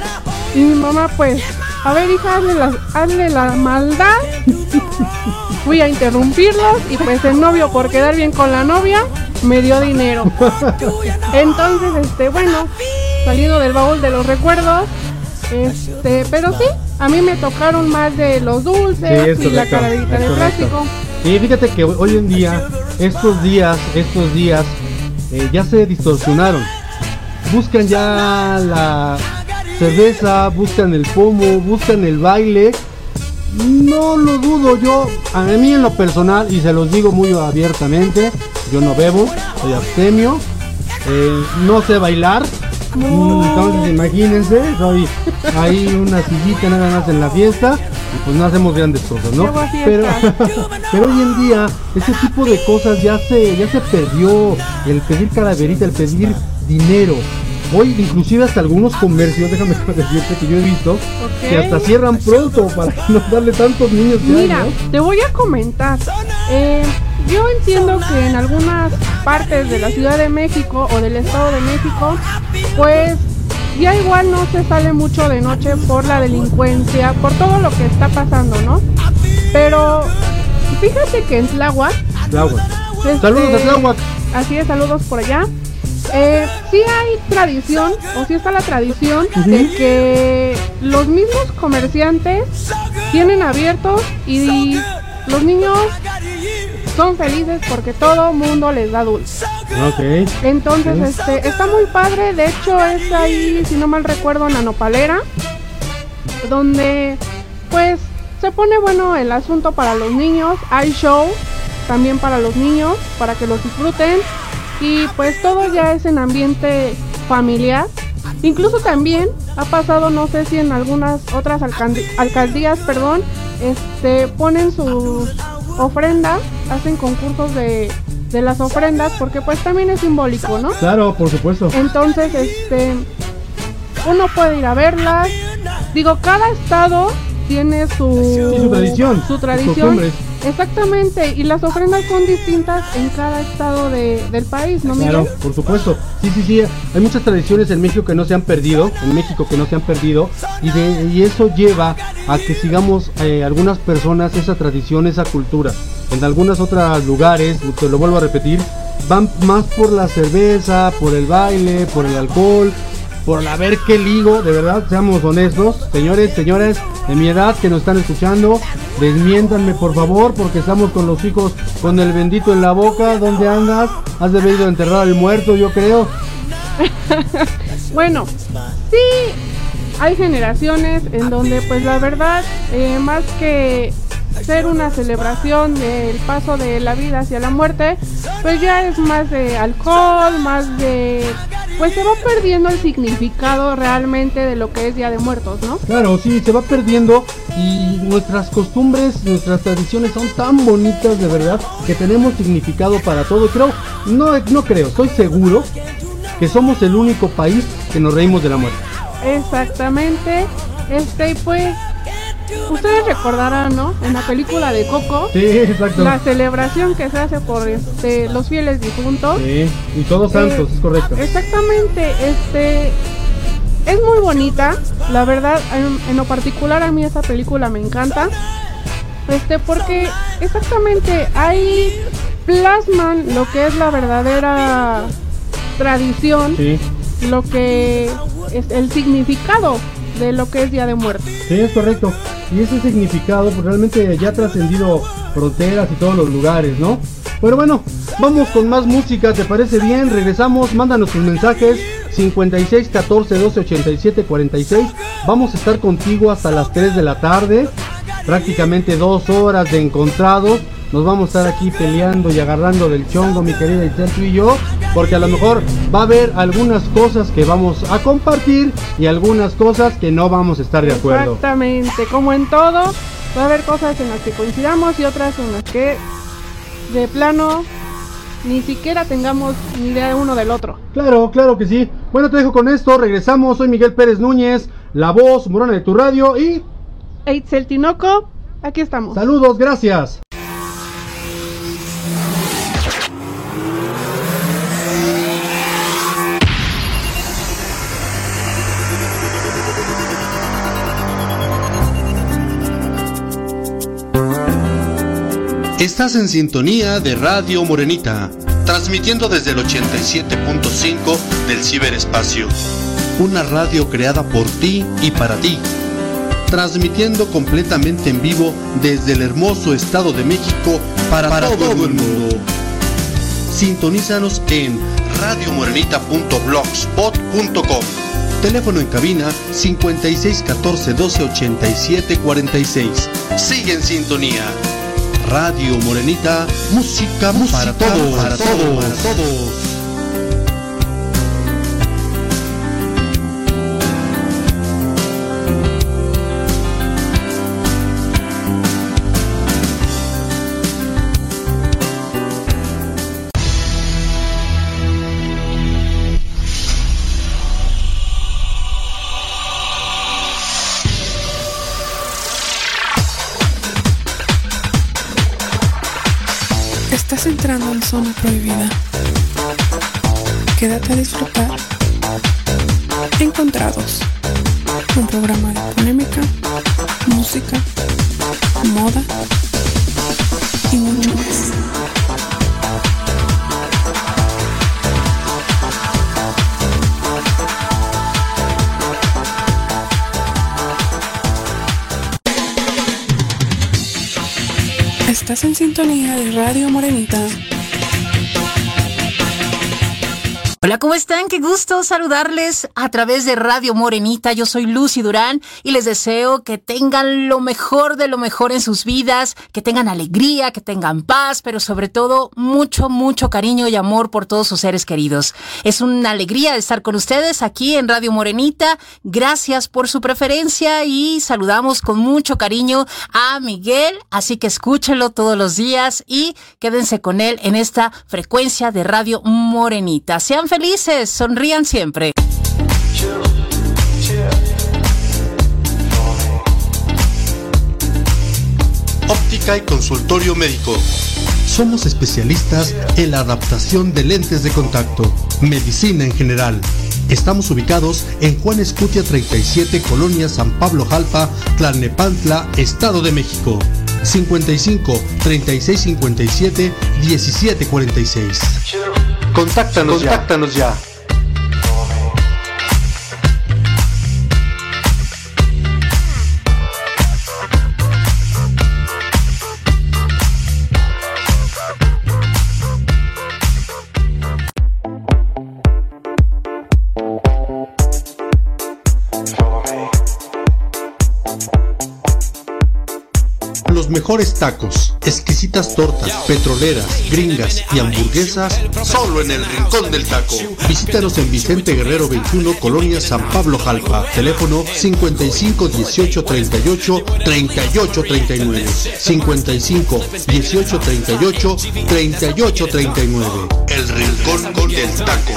y mi mamá pues, a ver hija, hazle la, hazle la maldad. Fui a interrumpirlos y pues el novio por quedar bien con la novia me dio dinero. Entonces, este, bueno, saliendo del baúl de los recuerdos, este, pero sí, a mí me tocaron más de los dulces es y la correcto, es de plástico. Y fíjate que hoy en día, estos días, estos días, eh, ya se distorsionaron. Buscan ya la cerveza, buscan el pomo, buscan el baile. No lo dudo yo, a mí en lo personal, y se los digo muy abiertamente, yo no bebo, soy abstemio, eh, no sé bailar. Entonces imagínense, soy ahí una sillita nada más en la fiesta y pues no hacemos grandes cosas, ¿no? Pero, pero hoy en día ese tipo de cosas ya se, ya se perdió, el pedir calaverita, el pedir dinero. Hoy inclusive hasta algunos comercios, déjame decirte que yo he visto, que hasta cierran pronto para no darle tantos niños que hay, Mira, ¿no? te voy a comentar. Eh, yo entiendo que en algunas partes de la Ciudad de México o del Estado de México, pues ya igual no se sale mucho de noche por la delincuencia, por todo lo que está pasando, ¿no? Pero fíjate que en Tláhuac, Tláhuac. este, Saludos a Tláhuac. Así es, saludos por allá. Eh, sí hay tradición, o sí está la tradición de que los mismos comerciantes tienen abiertos y los niños son felices porque todo mundo les da dulce. Ok. Entonces, este, está muy padre. De hecho, es ahí, si no mal recuerdo, en Anopalera, donde, pues, se pone bueno el asunto para los niños. Hay show también para los niños, para que los disfruten. Y pues todo ya es en ambiente familiar. Incluso también ha pasado, no sé si en algunas otras alcaldías, perdón, este, ponen sus ofrendas, hacen concursos de, de las ofrendas, porque pues también es simbólico, ¿no? Claro, por supuesto. Entonces, este, uno puede ir a verlas. Digo, cada estado tiene su, Sí, su tradición, su tradición. Exactamente, y las ofrendas son distintas en cada estado de- del país, ¿no, Miguel? Claro, por supuesto. Sí, sí, sí. Hay muchas tradiciones en México que no se han perdido, en México que no se han perdido, y, de, y eso lleva a que sigamos eh, algunas personas esa tradición, esa cultura. En algunos otros lugares, te lo vuelvo a repetir, van más por la cerveza, por el baile, por el alcohol, por la ver qué ligo, de verdad, seamos honestos. Señores, señores de mi edad que nos están escuchando, desmiéntanme por favor, porque estamos con los hijos con el bendito en la boca. ¿Dónde andas? Has de haber ido a enterrar al muerto, yo creo. Bueno, sí, hay generaciones en donde pues la verdad, eh, más que ser una celebración del paso de la vida hacia la muerte, pues ya es más de alcohol, más de... Pues se va perdiendo el significado realmente de lo que es Día de Muertos, ¿no? Claro, sí, se va perdiendo y nuestras costumbres, nuestras tradiciones son tan bonitas de verdad que tenemos significado para todo. Creo, no, no creo, estoy seguro que somos el único país que nos reímos de la muerte. Exactamente. Este, pues, ustedes recordarán, ¿no? En la película de Coco, Sí, exacto. la celebración que se hace por este, los fieles difuntos. Sí, y todos santos, es correcto. Exactamente, este es muy bonita, la verdad, en, en lo particular a mí esta película me encanta. Este porque exactamente ahí plasman lo que es la verdadera tradición, Sí, lo que es el significado de lo que es Día de Muertos. sí, es correcto. Y ese significado pues, realmente ya ha trascendido fronteras y todos los lugares, ¿no? Pero bueno, vamos con más música, ¿te parece bien? Regresamos, mándanos tus mensajes 56 14 12 87 46. Vamos a estar contigo hasta las 3 de la tarde, prácticamente dos horas de encontrados. Nos vamos a estar aquí peleando y agarrando del chongo, mi querida Itzel, tú y yo, porque a lo mejor va a haber algunas cosas que vamos a compartir y algunas cosas que no vamos a estar de acuerdo. Exactamente, como en todo, va a haber cosas en las que coincidamos y otras en las que de plano ni siquiera tengamos ni idea uno del otro. Claro, claro que sí. Bueno, te dejo con esto, regresamos. Soy Miguel Pérez Núñez, la voz morona de tu radio y Eitzel Tinoco, aquí estamos. saludos, gracias. Estás en sintonía de Radio Morenita, transmitiendo desde el 87.5 del ciberespacio. Una radio creada por ti y para ti. Transmitiendo completamente en vivo desde el hermoso Estado de México para, todo, el mundo. Sintonízanos en radiomorenita.blogspot.com. Teléfono en cabina 5614 1287 46. Sigue en sintonía. Radio Morenita, música, para todos, para todos, para todos. Quédate a disfrutar. Encontrados. Un programa de polémica, música, moda y mucho más. Estás en sintonía de Radio Morenita. Qué gusto saludarles a través de Radio Morenita. Yo soy Lucy Durán y les deseo que tengan lo mejor de lo mejor en sus vidas, que tengan alegría, que tengan paz, pero sobre todo mucho, mucho cariño y amor por todos sus seres queridos. Es una alegría estar con ustedes aquí en Radio Morenita. Gracias por su preferencia y saludamos con mucho cariño a Miguel, así que escúchenlo todos los días y quédense con él en esta frecuencia de Radio Morenita. Sean felices, sonrían siempre. Óptica y consultorio médico. Somos especialistas en la adaptación de lentes de contacto, medicina en general. Estamos ubicados en Juan Escutia 37, Colonia San Pablo Jalpa, Tlalnepantla, Estado de México. 55 36 57 17 46. Contáctanos, Contáctanos ya. Los mejores tacos, exquisitas tortas, petroleras, gringas y hamburguesas solo en el Rincón del Taco. Visítanos en Vicente Guerrero 21, Colonia San Pablo Jalpa. Teléfono 55 18 38 38 39. 55 18 38 38 39. El Rincón del Taco.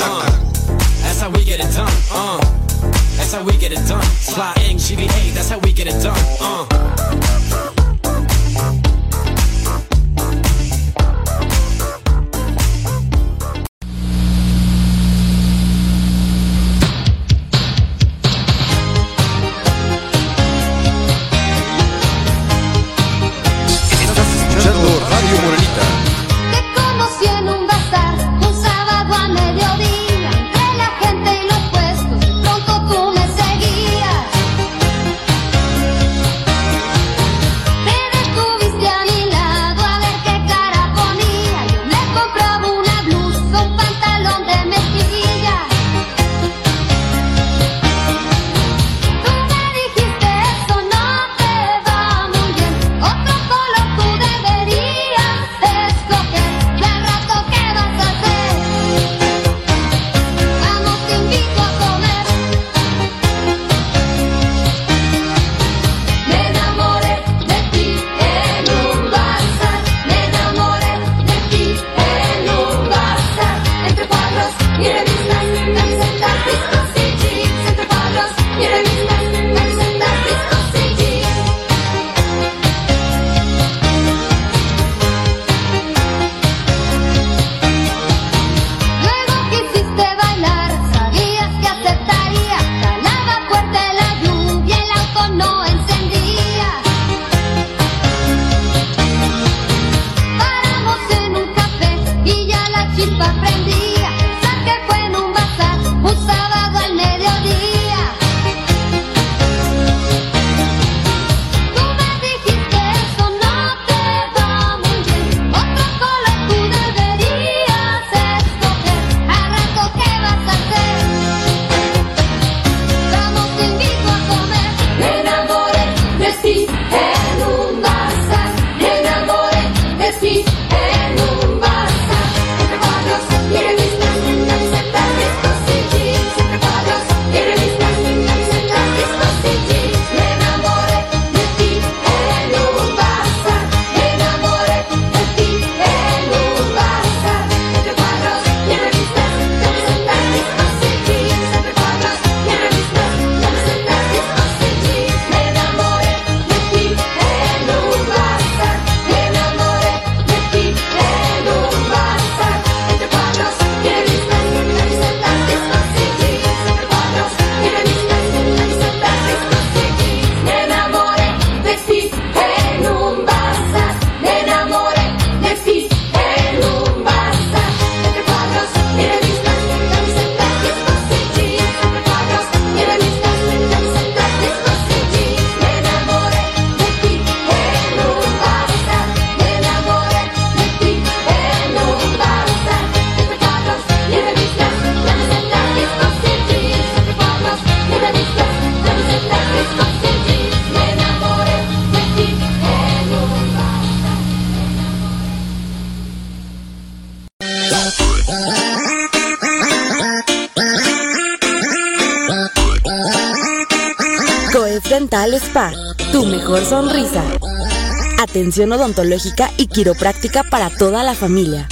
Atención odontológica y quiropráctica para toda la familia.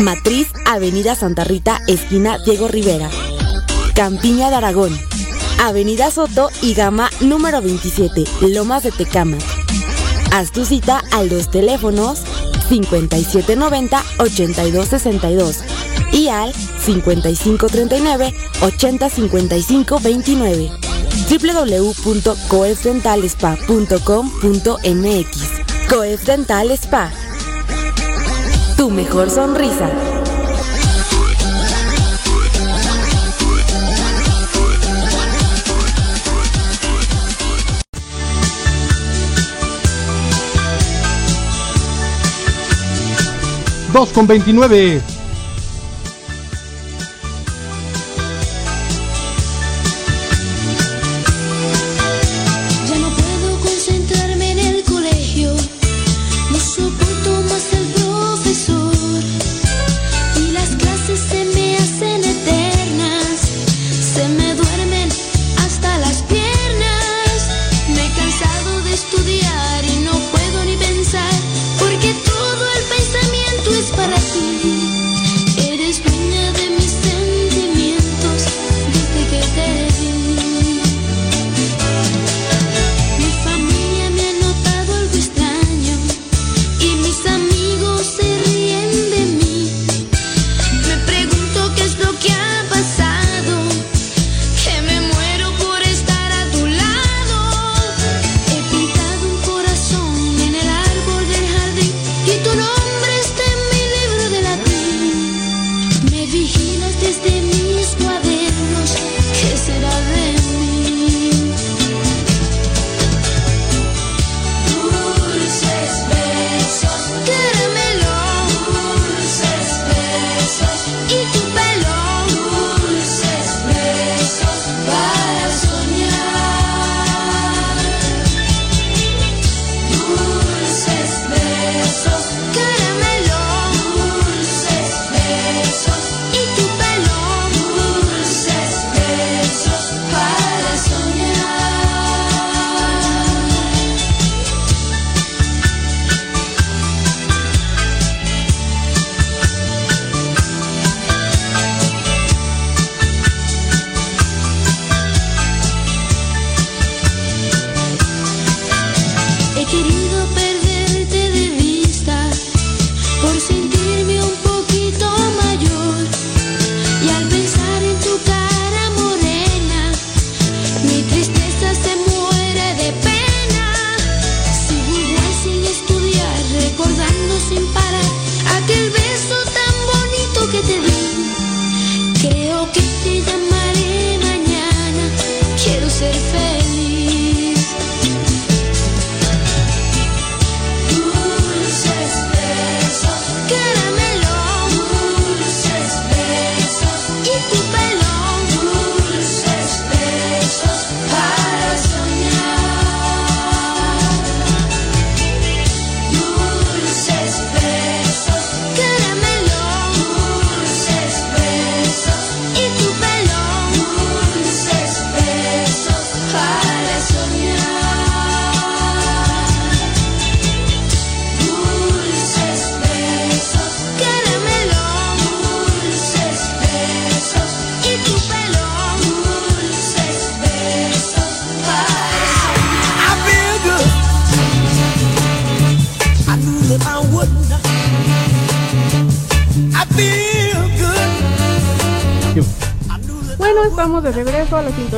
Matriz, Avenida Santa Rita, esquina Diego Rivera. Campiña de Aragón. Avenida Soto y Gama número 27, Lomas de Tecama. Haz tu cita al dos teléfonos 5790-8262 y al 5539-805529 www.coefdentalspa.com.mx Coef Dental Spa Tu mejor sonrisa Dos con 29.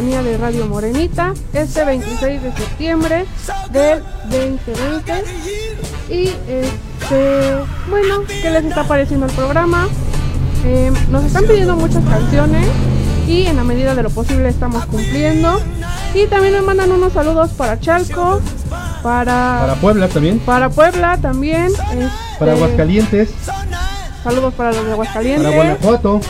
Sintonía de Radio Morenita este 26 de septiembre del 2020. Y este, bueno, ¿qué les está pareciendo el programa? Eh, nos están pidiendo muchas canciones y en la medida de lo posible estamos cumpliendo. Y también me mandan unos saludos para Chalco, para, Para Puebla también. para Puebla también. Para este, Aguascalientes. Saludos para los de Aguascalientes. Para Guanajuato.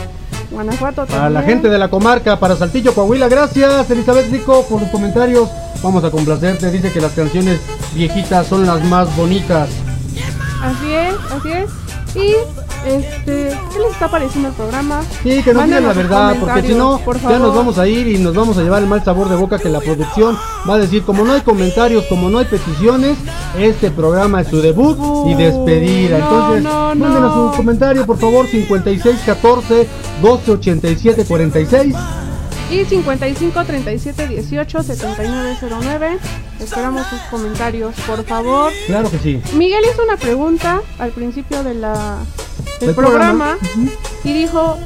Guanajuato Para la gente de la comarca. Para Saltillo, Coahuila. Gracias, Elizabeth Rico, por los comentarios. Vamos a complacerte. Dice que las canciones viejitas son las más bonitas. Así es, así es. Y Este, ¿qué les está pareciendo el programa? Sí, que nos digan la verdad, porque si no, por ya nos vamos a ir y nos vamos a llevar el mal sabor de boca que la producción va a decir, como no hay comentarios, como no hay peticiones, este programa es su debut y despedida. no, Entonces, no, no. mándenos un comentario, por favor, 5614 1287 46. Y 55 37 18 79 09. Esperamos sus comentarios, por favor. Claro que sí. Miguel hizo una pregunta al principio de la, Del programa, programa. y dijo,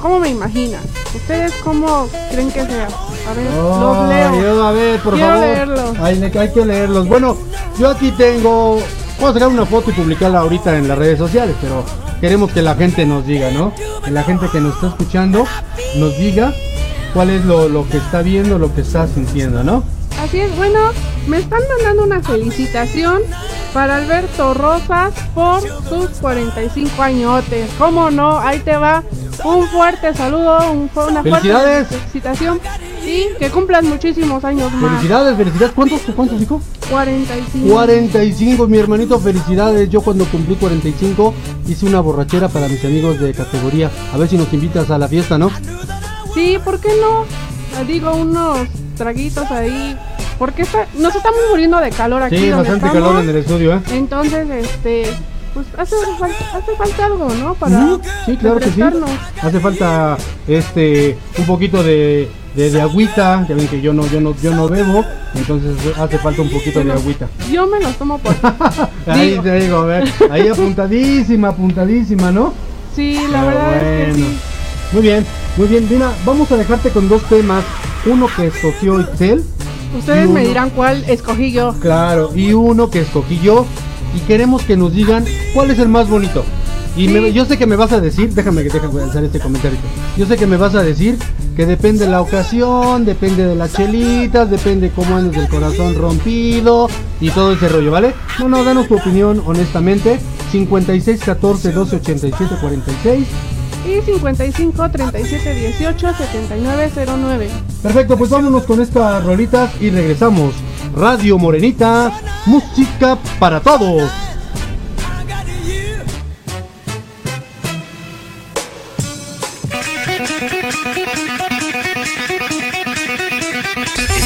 ¿cómo me imaginan? ¿Ustedes cómo creen que sea? A ver, los Ay, leo. yo, a ver, por Quiero favor. leerlos. Hay, hay que leerlos. Bueno, yo aquí tengo. Voy a sacar una foto y publicarla ahorita en las redes sociales, pero queremos que la gente nos diga, ¿no? Que la gente que nos está escuchando nos diga cuál es lo, lo que está viendo, lo que está sintiendo, ¿no? Así es, bueno, me están mandando una felicitación para Alberto Rosas por sus 45 añotes. ¿Cómo no? Ahí te va. Un fuerte saludo, un una ¡Felicidades! fuerte felicitación y que cumplan muchísimos años más. Felicidades, felicidades. ¿Cuántos, cuántos dijo? 45. 45, mi hermanito, felicidades. Yo cuando cumplí 45 hice una borrachera para mis amigos de categoría. A ver si nos invitas a la fiesta, ¿no? Sí, ¿por qué no? Digo, unos traguitos ahí. Porque está- nos estamos muriendo de calor aquí Sí, donde bastante estamos. calor en el estudio, ¿eh? Entonces, este, pues hace, hace falta algo, ¿no? Para Sí, claro que sí. Hace falta este un poquito de, de, de agüita, ya ven que yo no, yo no, yo no bebo, entonces hace falta un poquito de agüita. Yo me los tomo por Ahí Digo. te digo, a ver, ahí apuntadísima, apuntadísima, ¿no? Sí, la Ah, verdad es que bueno. sí. Muy bien, muy bien, Dina, vamos a dejarte con dos temas, uno que escogió Itzel, Ustedes me dirán cuál escogí yo. claro, y uno que escogí yo, y queremos que nos digan cuál es el más bonito. Y me- yo sé que me vas a decir, déjame que déjame lanzar este comentario. Yo sé que me vas a decir que depende la ocasión, depende de las chelitas, depende cómo andes del corazón rompido y todo ese rollo, ¿vale? No, no, danos tu opinión honestamente. 56 14 12 87 46. Y 55 37 18 79 09. Perfecto, pues vámonos con estas rolitas y regresamos. Radio Morenita, música para todos.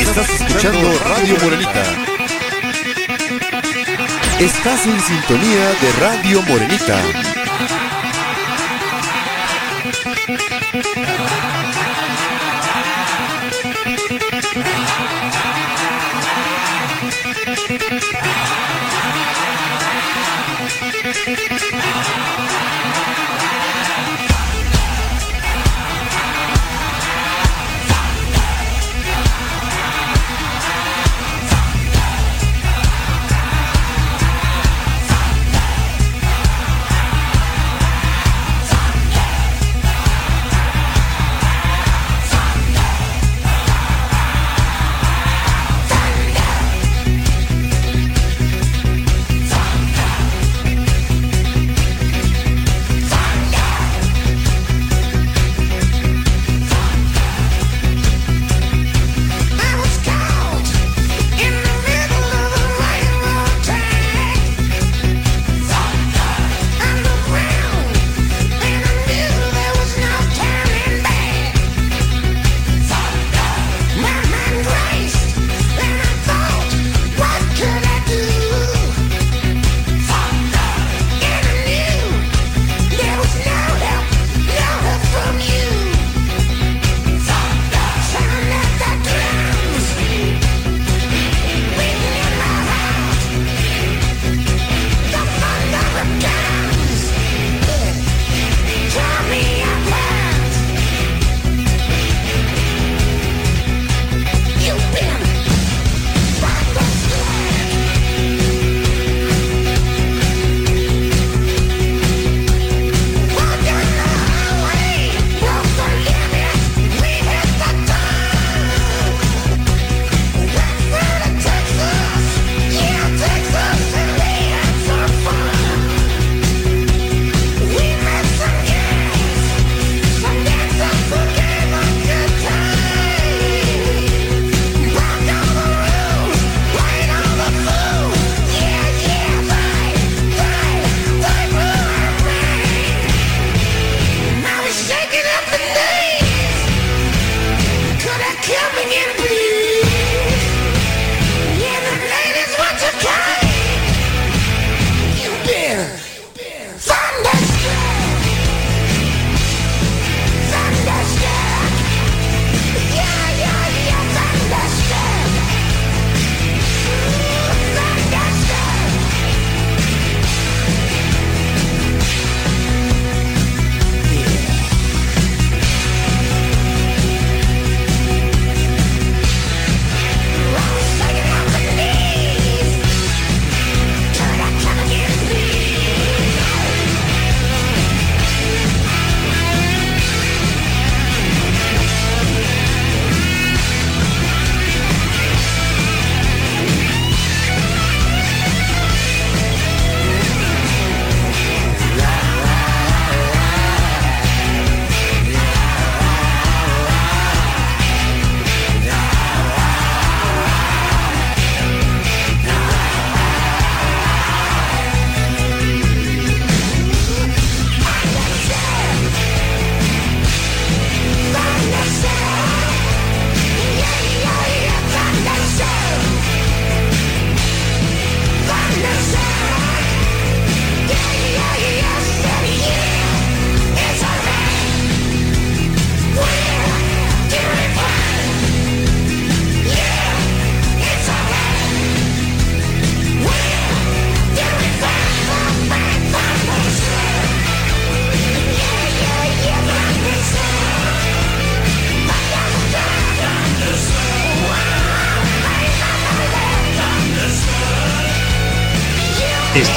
Estás escuchando Radio Morenita. Estás en sintonía de Radio Morenita. Ah!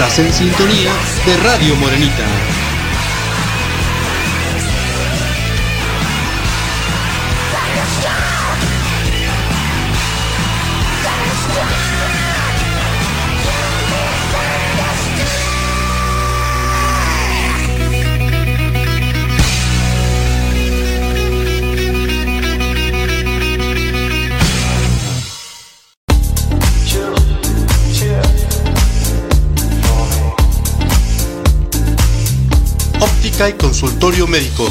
Estás en sintonía de Radio Morenita. Óptica y consultorio médico.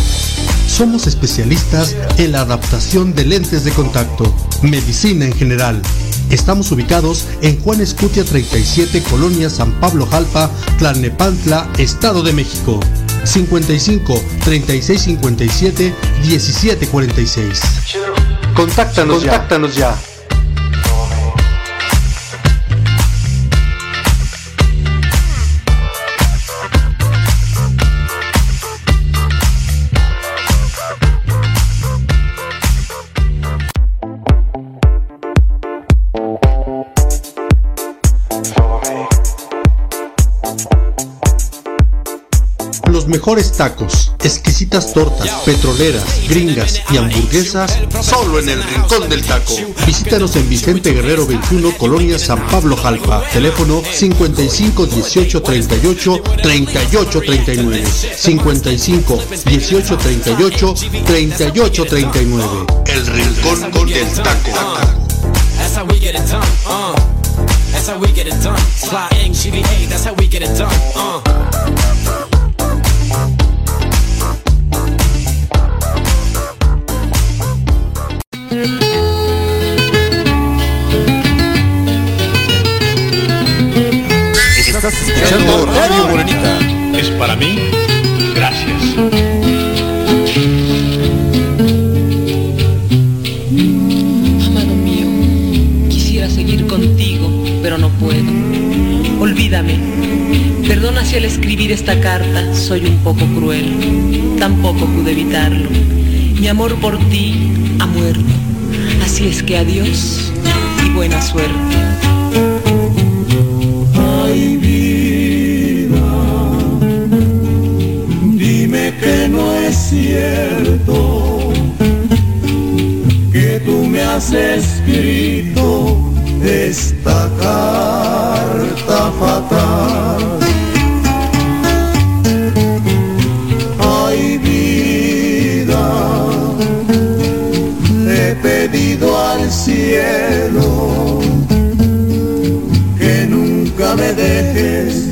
Somos especialistas en la adaptación de lentes de contacto, medicina en general. Estamos ubicados en Juan Escutia 37, Colonia San Pablo Jalpa, Tlalnepantla, Estado de México. 55 36 57 17 46. Contáctanos, Contáctanos ya. Mejores tacos, exquisitas tortas, petroleras, gringas y hamburguesas solo en el Rincón del Taco. Visítanos en Vicente Guerrero 21, Colonia San Pablo Jalpa. Teléfono 55 18 38 38 39. 55 18 38 38 39. El Rincón del Taco. Estás escuchando Radio Morenita. ¿Es para mí? Gracias. Amado mío, quisiera seguir contigo, pero no puedo. Olvídame. Perdona si al escribir esta carta soy un poco cruel. Tampoco pude evitarlo. Mi amor por ti ha muerto. Así es que adiós y buena suerte. Ay, vida, dime que no es cierto que tú me has escrito esta carta fatal. Que nunca me dejes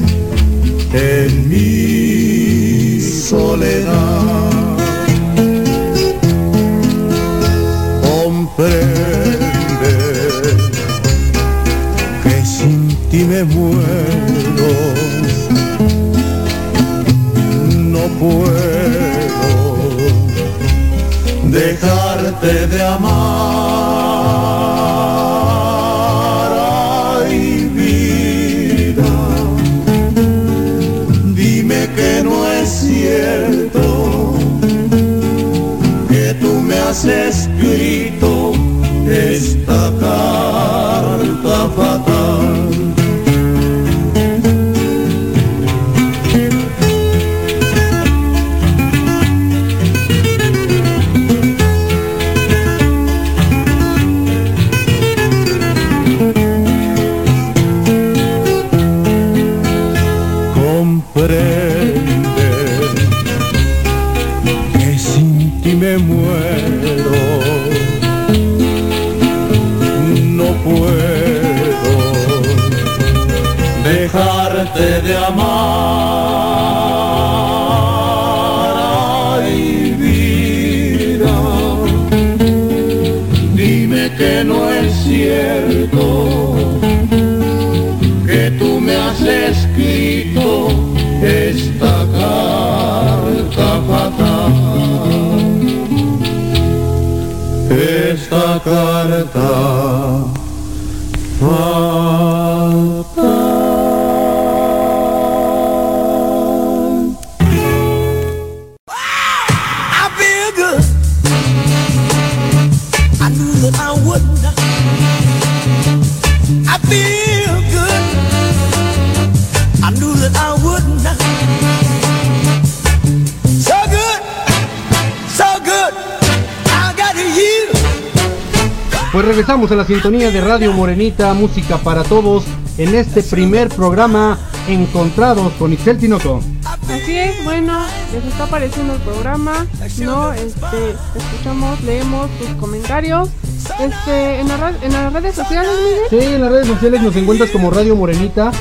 en mi soledad. Comprende que sin ti me muero, no puedo dejarte de amar. Ay, vida, dime que no es cierto que tú me has escrito esta carta fatal. Sintonía de Radio Morenita, música para todos, en este primer programa Encontrados con Ixel Tinoco. Así es, bueno, les está apareciendo el programa, no, este, escuchamos, leemos sus comentarios, este, en, la en las redes sociales, Miguel. Sí, en las redes sociales nos encuentras como Radio Morenita.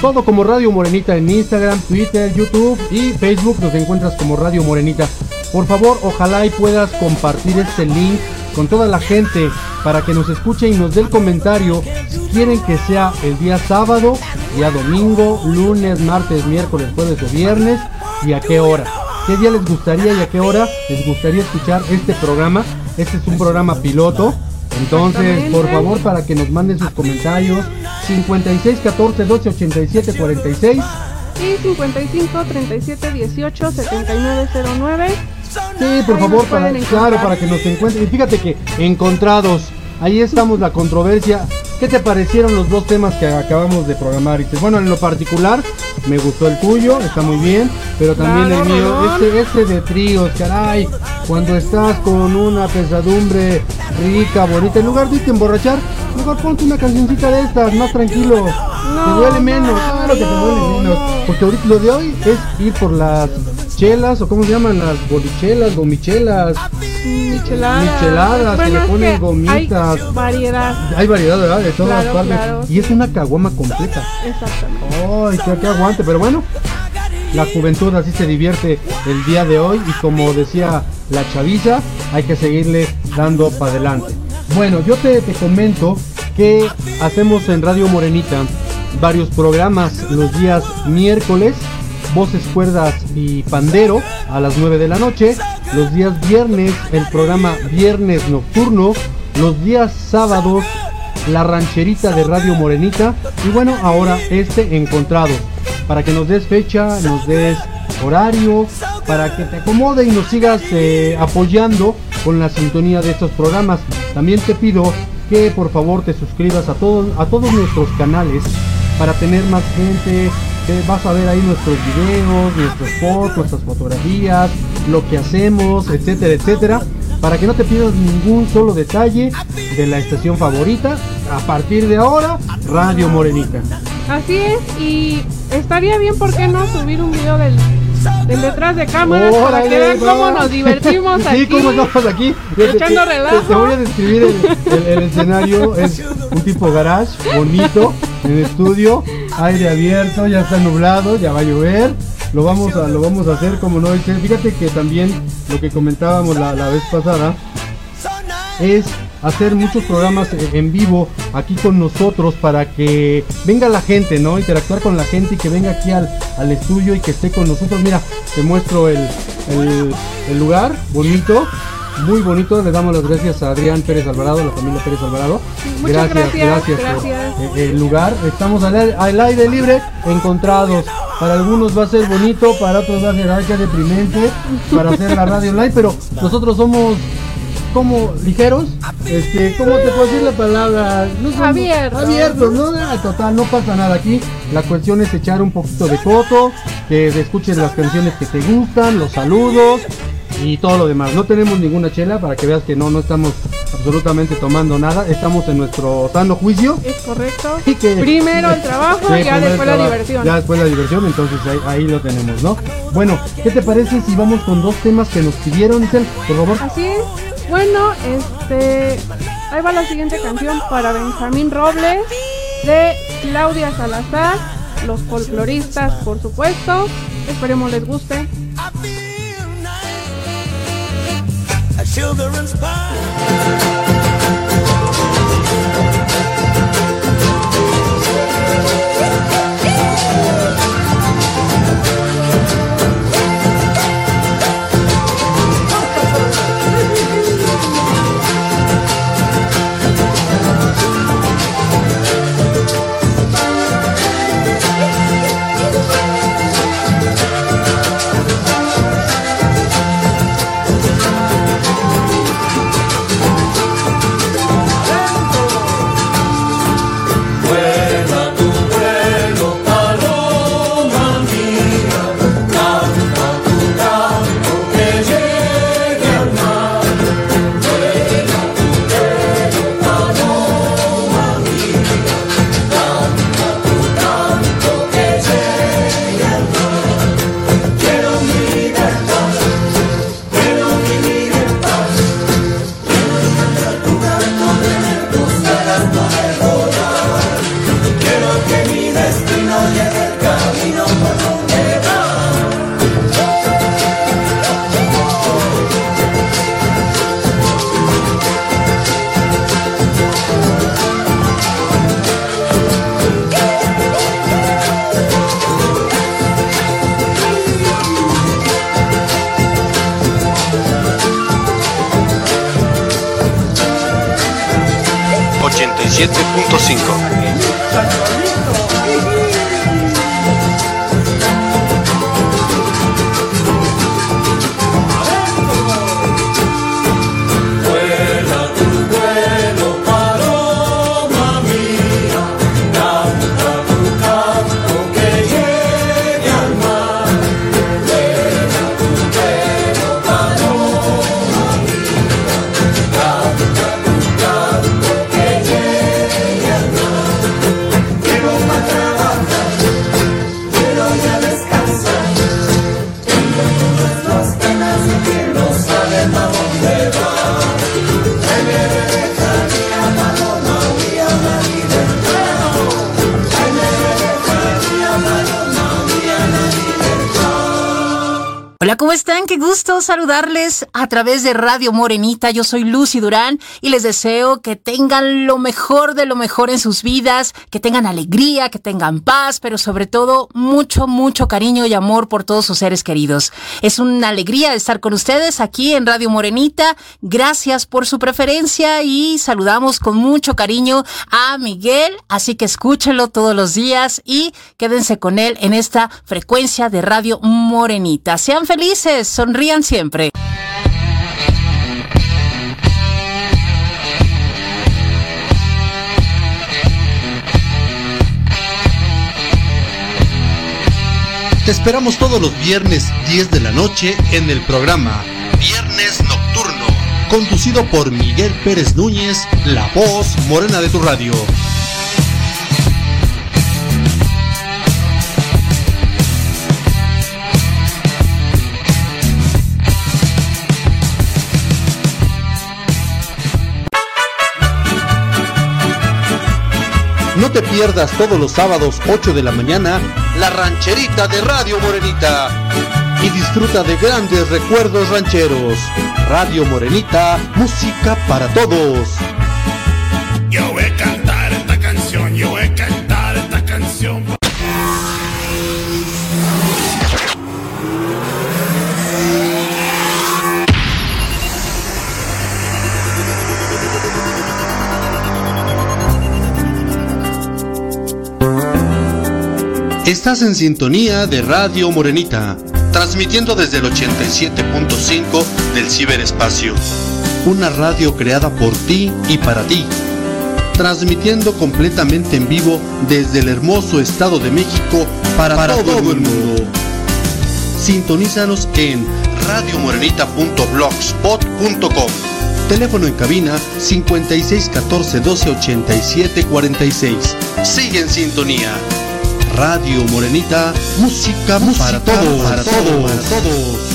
Todo como Radio Morenita en Instagram, Twitter, YouTube y Facebook nos encuentras como Radio Morenita. Por favor, ojalá y puedas compartir este link con toda la gente para que nos escuche y nos dé el comentario si quieren que sea el día sábado, día domingo, lunes, martes, miércoles, jueves o viernes y a qué hora. ¿Qué día les gustaría y a qué hora les gustaría escuchar este programa? Este es un programa piloto. Entonces, por favor, para que nos manden sus comentarios, 56 14 12 87 46. Y 55 37 18 79 09. Sí, por favor, para, claro, para que nos encuentren. Y fíjate que encontrados, ahí estamos la controversia. ¿Qué te parecieron los dos temas que acabamos de programar? Y bueno, en lo particular, me gustó el tuyo, está muy bien, pero también Claro, el mío, este, este de tríos, caray, cuando estás con una pesadumbre rica, bonita, en lugar de irte a emborrachar, mejor ponte una cancioncita de estas, más tranquilo, te duele menos, claro que te duele menos, porque ahorita lo de hoy es ir por las chelas, o cómo se llaman, las bolichelas, gomichelas, Micheladas. Micheladas, que le ponen gomitas. Hay variedad. hay variedad, ¿verdad? De todas Claro, partes, claro. y es una caguama completa. Exactamente. Ay, que aguante, pero bueno, la juventud así se divierte el día de hoy y como decía la chaviza, hay que seguirle dando para adelante. Bueno, yo te, te comento que hacemos en Radio Morenita varios programas los días miércoles, voces, cuerdas y pandero a las 9 de la noche, los días viernes el programa Viernes Nocturno, los días sábados la rancherita de Radio Morenita y bueno, ahora este encontrado para que nos des fecha, nos des horario, para que te acomode y nos sigas eh, apoyando con la sintonía de estos programas. También te pido que por favor te suscribas a todos a todos nuestros canales para tener más gente. Que vas a ver ahí nuestros videos, nuestros posts, nuestras fotografías, lo que hacemos, etcétera, etcétera para que no te pierdas ningún solo detalle de la estación favorita. A partir de ahora, Radio Morenita. Así es, y estaría bien, ¿por qué no subir un video del, del detrás de cámaras para Órale, que vean cómo nos divertimos sí, aquí? cómo estamos aquí. Echando te- te- relajo. Te, voy a describir el, el- el escenario. Es un tipo garage, bonito, en estudio, aire abierto, ya está nublado, ya va a llover. Lo vamos a, lo vamos a hacer como no dice. Fíjate que también lo que comentábamos la, la vez pasada es hacer muchos programas eh, en vivo aquí con nosotros para que venga la gente, ¿no? Interactuar con la gente y que venga aquí al, al estudio y que esté con nosotros. Mira, te muestro el, el- el lugar, bonito, muy bonito. Le damos las gracias a Adrián Pérez Alvarado, la familia Pérez Alvarado. Muchas gracias, por, gracias. eh, el lugar. Estamos al, aire- al aire libre, encontrados. Para algunos va a ser bonito, para otros va a ser qué deprimente, para hacer la radio online, pero nosotros somos como ligeros, este, ¿cómo te puedo decir la palabra? No Abiertos. Abiertos, ¿no? Ah, Total, no pasa nada aquí. La cuestión es echar un poquito de coto, que escuches las canciones que te gustan, los saludos y todo lo demás. No tenemos ninguna chela para que veas que no, no estamos absolutamente tomando nada. Estamos en nuestro sano juicio. Es correcto. Y que- Primero el trabajo Sí, y ya después la diversión. Ya después la diversión, entonces ahí, ahí lo tenemos, ¿no? Bueno, ¿qué te parece si vamos con dos temas que nos pidieron, Isel? Por favor. Así es. Bueno, este. Ahí va la siguiente canción para Benjamín Robles de Claudia Salazar, los folcloristas, por supuesto. Esperemos les guste. 107.5. saludarles a través de Radio Morenita. Yo soy Lucy Durán y les deseo que tengan lo mejor de lo mejor en sus vidas, que tengan alegría, que tengan paz, pero sobre todo mucho, mucho cariño y amor por todos sus seres queridos. Es una alegría estar con ustedes aquí en Radio Morenita. Gracias por su preferencia y saludamos con mucho cariño a Miguel, así que escúchenlo todos los días y quédense con él en esta frecuencia de Radio Morenita. Sean felices, sonrían siempre. Te esperamos todos los viernes 10 de la noche en el programa Viernes Nocturno, conducido por Miguel Pérez Núñez, la voz morena de tu radio. No te pierdas todos los sábados 8 de la mañana la rancherita de Radio Morenita y disfruta de grandes recuerdos rancheros. Radio Morenita, música para todos. Estás en sintonía de Radio Morenita, transmitiendo desde el 87.5 del ciberespacio. Una radio creada por ti y para ti. Transmitiendo completamente en vivo desde el hermoso Estado de México para, todo, el mundo. Sintonízanos en radiomorenita.blogspot.com. Teléfono en cabina 5614 12 87 46. Sigue en sintonía. Radio Morenita, música, para todos, para todos, para todos.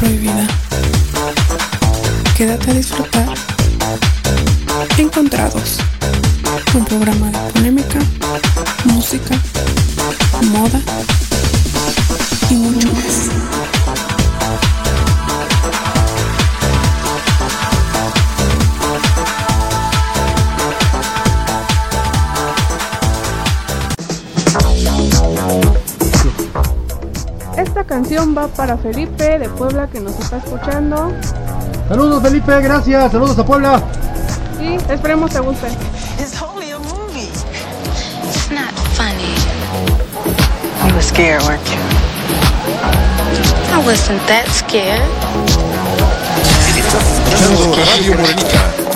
Prohibida. Quédate a disfrutar. Encontrados. Un programa de polémica, música, moda canción va para Felipe de Puebla que nos está escuchando Saludos Felipe, gracias, saludos a Puebla. y esperemos te guste. It's only a movie. It's not funny. You were scared, weren't you? I wasn't that scared. Escuchando Radio Morenita.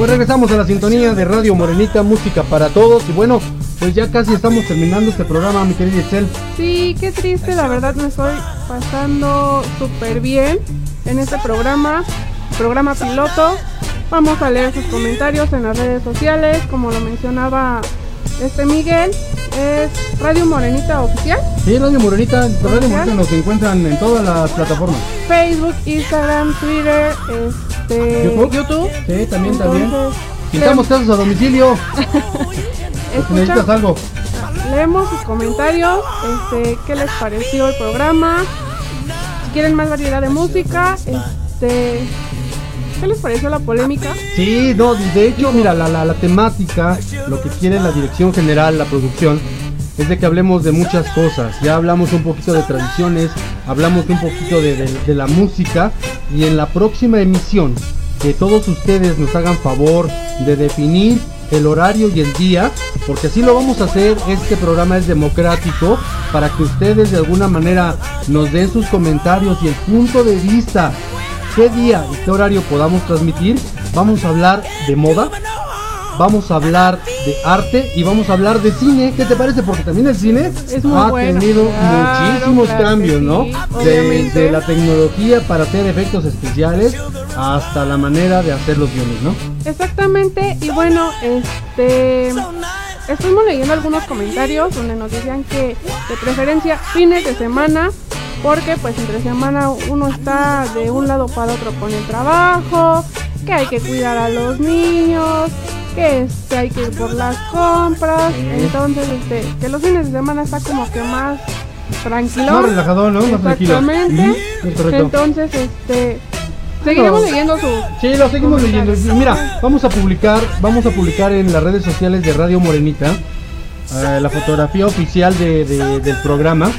Pues regresamos a la sintonía de Radio Morenita, música para todos. Y bueno, pues ya casi estamos terminando este programa, mi querida Excel. Sí, qué triste, la verdad me estoy pasando súper bien en este programa, programa piloto. Vamos a leer sus comentarios en las redes sociales, como lo mencionaba este Miguel, es Radio Morenita Oficial, Sí, Radio Morenita, Radio Morenita nos encuentran en todas las plataformas. Facebook, Instagram, Twitter, este, ¿YouTube? Sí, también, también. Quitamos casos a domicilio. Si necesitas algo. Leemos sus comentarios, este, qué les pareció el programa, si quieren más variedad de música, este, ¿qué les pareció la polémica? Sí, no, de hecho, mira, la, la, la temática, lo que quiere la dirección general, la producción, es de que hablemos de muchas cosas. Ya hablamos un poquito de tradiciones, hablamos un poquito de, de- de la música y en la próxima emisión, que todos ustedes nos hagan favor de definir el horario y el día, porque así lo vamos a hacer. Este programa es democrático para que ustedes de alguna manera nos den sus comentarios y el punto de vista qué día y qué horario podamos transmitir. Vamos a hablar de moda, vamos a hablar de arte y vamos a hablar de cine. ¿Qué te parece? Porque también el cine Es ha bueno, tenido claro, muchísimos claro cambios, ¿no? sí, Desde obviamente. la tecnología para hacer efectos especiales hasta la manera de hacer los guiones, ¿no? Exactamente, y bueno, este estuvimos leyendo algunos comentarios donde nos decían que de preferencia fines de semana, porque pues entre semana uno está de un lado para otro con el trabajo, que hay que cuidar a los niños, que este, hay que ir por las compras, entonces este, que los fines de semana está como que más tranquilo. Más relajado, ¿no? Más tranquilo. Exactamente. Entonces, este seguiremos No. leyendo su Sí, lo seguimos leyendo. Mira, vamos a publicar, vamos a publicar en las redes sociales de Radio Morenita eh, la fotografía oficial de- de- del programa.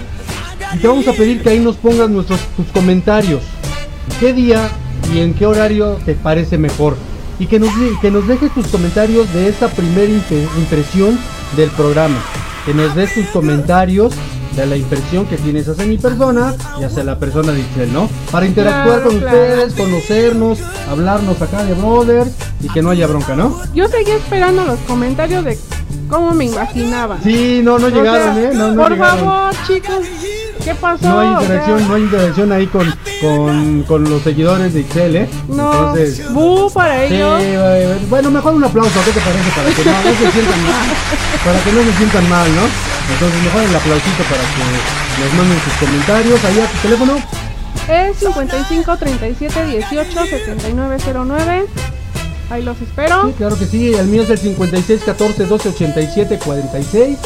Y te vamos a pedir que ahí nos pongas nuestros tus comentarios. ¿Qué día y en qué horario te parece mejor? Y que nos, que nos dejes tus comentarios de esta primera impresión del programa. Que nos des tus comentarios de la impresión que tienes hacia mi persona y hacia la persona de Itzel, ¿no? Para interactuar Claro, con claro. ustedes, conocernos, hablarnos acá de brothers y que no haya bronca, ¿no? Yo seguí esperando los comentarios de cómo me imaginaba. Sí, no, no O llegaron, sea, ¿eh? No, no por llegaron. favor, chicos, ¿qué pasó? No hay O sea, interacción, no hay interacción ahí con, con, con los seguidores de Excel, ¿eh? no, Entonces, bu para sí, ellos. eh, bueno, mejor un aplauso, ¿qué te parece? Para que no, se sientan mal, para que no se sientan mal, ¿no? Entonces, mejor el aplausito para que les manden sus comentarios ahí a tu teléfono. Es 55 37 18 79 09. Ahí los espero. Sí, claro que sí, el mío es el 56 14 12 87 46.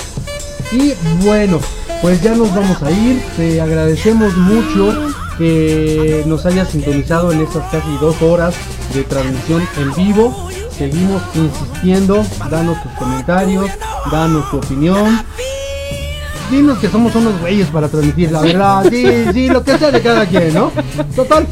Y bueno, pues ya nos vamos a ir. Te agradecemos mucho que nos hayas sintonizado en estas casi dos horas de transmisión en vivo. Seguimos insistiendo, danos tus comentarios, danos tu opinión. Dinos que somos unos güeyes para transmitir, la verdad. Sí, sí, lo que sea de cada quien, ¿no? Total,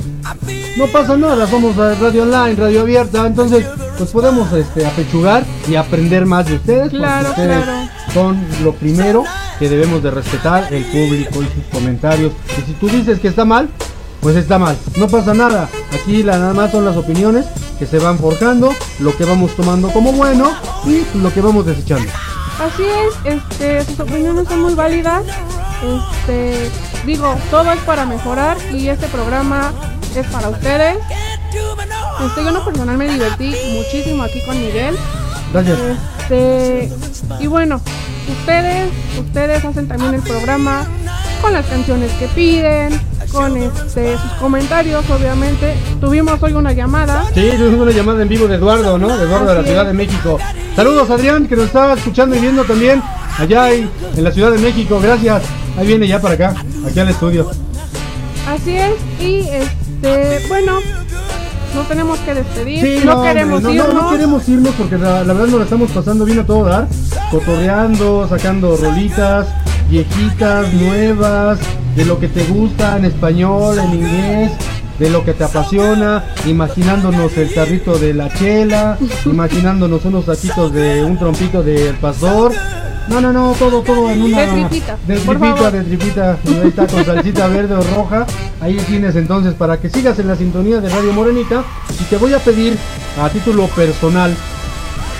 no pasa nada, somos radio online, radio abierta, entonces pues podemos este, apechugar y aprender más de ustedes, Claro, ustedes claro. Son lo primero que debemos de respetar, el público y sus comentarios. Y si tú dices que está mal, pues está mal, no pasa nada. Aquí la, nada más son las opiniones que se van forjando, lo que vamos tomando como bueno y lo que vamos desechando. Así es, este, sus opiniones son muy válidas. Este, digo, todo es para mejorar y este programa es para ustedes. Este, yo en lo personal me divertí muchísimo aquí con Miguel. Gracias. Este, y bueno, ustedes, ustedes hacen también el programa con las canciones que piden, con este sus comentarios, obviamente. Tuvimos hoy una llamada. Sí, tuvimos una llamada en vivo de Eduardo, ¿no? De Eduardo de la Ciudad de México. Saludos Adrián, que nos está escuchando y viendo también allá en, en la Ciudad de México. Gracias. Ahí viene ya para acá, aquí al estudio. Así es, y este, bueno, no tenemos que despedir, Sí, no, hombre, queremos no, no, irnos. no queremos irnos porque la, la verdad nos la estamos pasando bien a todo dar, cotorreando, sacando rolitas, viejitas, nuevas, de lo que te gusta en español, en inglés, de lo que te apasiona, imaginándonos el carrito de la chela, imaginándonos unos taquitos de un trompito del pastor. No, no, no, todo, todo en una... De tripita, De tripita, de tripita, ahí está con salsita verde o roja. Ahí tienes entonces para que sigas en la sintonía de Radio Morenita. Y te voy a pedir a título personal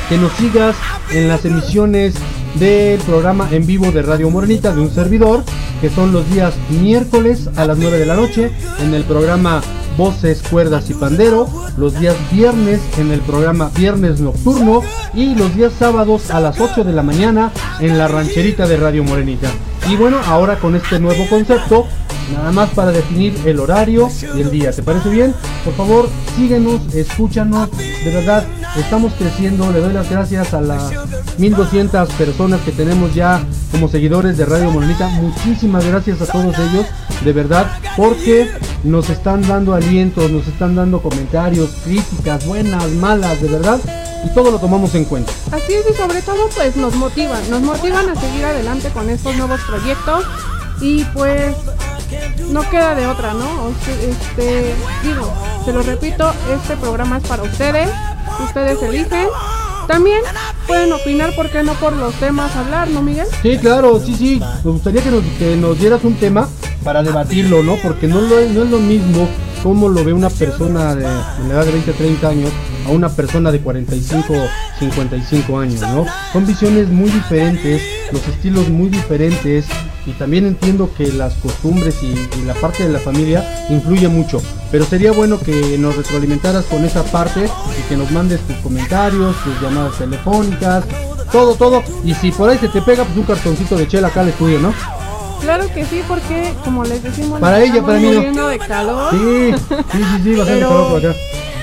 que nos sigas en las emisiones del programa en vivo de Radio Morenita de un servidor, que son los días miércoles a las 9 de la noche en el programa Voces, Cuerdas y Pandero, los días viernes en el programa Viernes Nocturno y los días sábados a las 8 de la mañana en la rancherita de Radio Morenita. Y bueno, ahora con este nuevo concepto, nada más para definir el horario y el día. ¿Te parece bien? Por favor, síguenos, escúchanos, de verdad, estamos creciendo, le doy las gracias a las 1200 personas que tenemos ya como seguidores de Radio Morenita. Muchísimas gracias a todos ellos, de verdad, porque nos están dando alientos, nos están dando comentarios, críticas, buenas, malas, de verdad, y todo lo tomamos en cuenta. Así es y sobre todo pues nos motivan, nos motivan a seguir adelante con estos nuevos proyectos y pues no queda de otra, ¿no? Este, digo, se lo repito, este programa es para ustedes, ustedes eligen. También pueden opinar, ¿por qué no por los temas hablar, no Miguel? Sí, claro, sí, sí. Me gustaría que nos, que nos dieras un tema para debatirlo, ¿no? Porque no, lo es, no es lo mismo cómo lo ve una persona de, de la edad de 20, 30 años a una persona de 45, 55 años, ¿no? Son visiones muy diferentes, los estilos muy diferentes y también entiendo que las costumbres y, y la parte de la familia influye mucho. Pero sería bueno que nos retroalimentaras con esa parte y que nos mandes tus comentarios, tus llamadas telefónicas, todo, todo. Y si por ahí se te pega, pues un cartoncito de chela acá al estudio, ¿no? Claro que sí, porque como les decimos, Para ella, para mí no. muriendo de calor. Sí, sí, sí, sí, bastante Pero, calor por acá.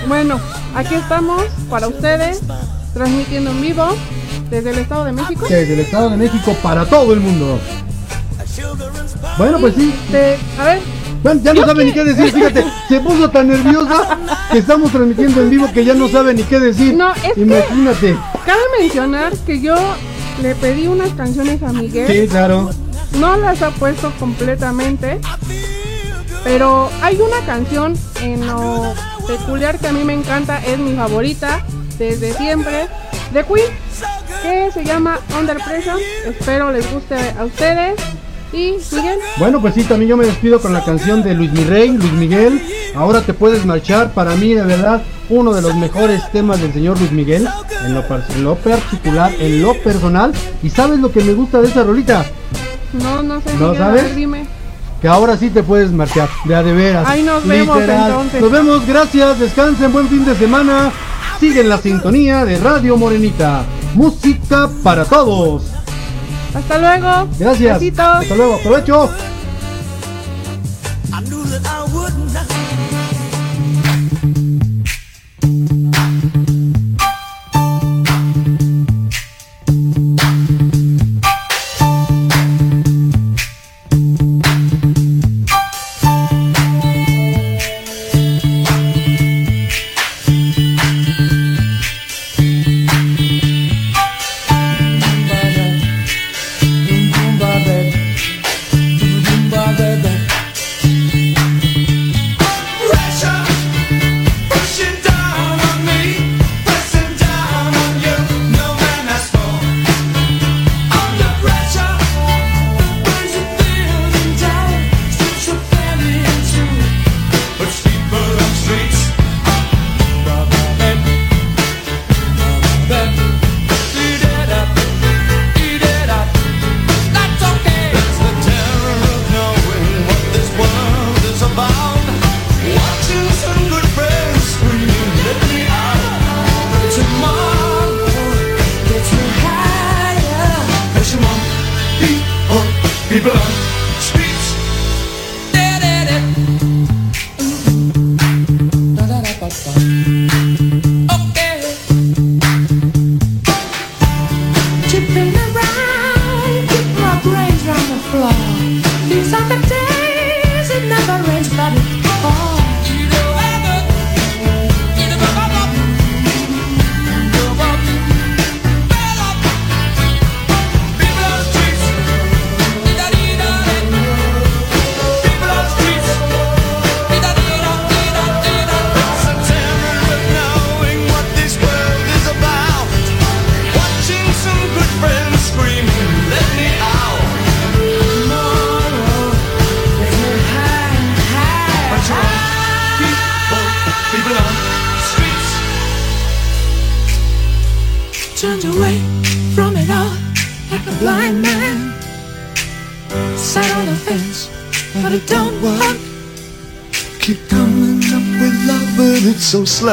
Bueno, aquí estamos para ustedes, transmitiendo en vivo desde el Estado de México. Desde el Estado de México para todo el mundo. Bueno, pues sí. Este, a ver. Bueno, ya no sabe ni qué decir, fíjate, se puso tan nerviosa que estamos transmitiendo en vivo que ya no sabe ni qué decir. No, es que- Imagínate. Cabe mencionar que yo le pedí unas canciones a Miguel. Sí, claro. No las ha puesto completamente. Pero hay una canción en lo peculiar que a mí me encanta, es mi favorita desde siempre, de Queen, que se llama Under Pressure. Espero les guste a ustedes. Y Miguel, Bueno, pues sí, también yo me despido con la canción de Luis Mirrey, Luis Miguel. Ahora te puedes marchar. Para mí, de verdad, uno de los mejores temas del señor Luis Miguel. En lo, en lo particular, en lo personal. ¿Y sabes lo que me gusta de esa rolita? no, no sé, ¿No Miguel, sabes? ver, dime. Que ahora sí te puedes marchar. De a de veras. Ahí nos vemos, entonces. Nos vemos, gracias. Descansen, buen fin de semana. Sigue en la sintonía de Radio Morenita. Música para todos. Hasta luego. Gracias. Besitos. Hasta luego. Aprovecho.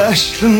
aşkın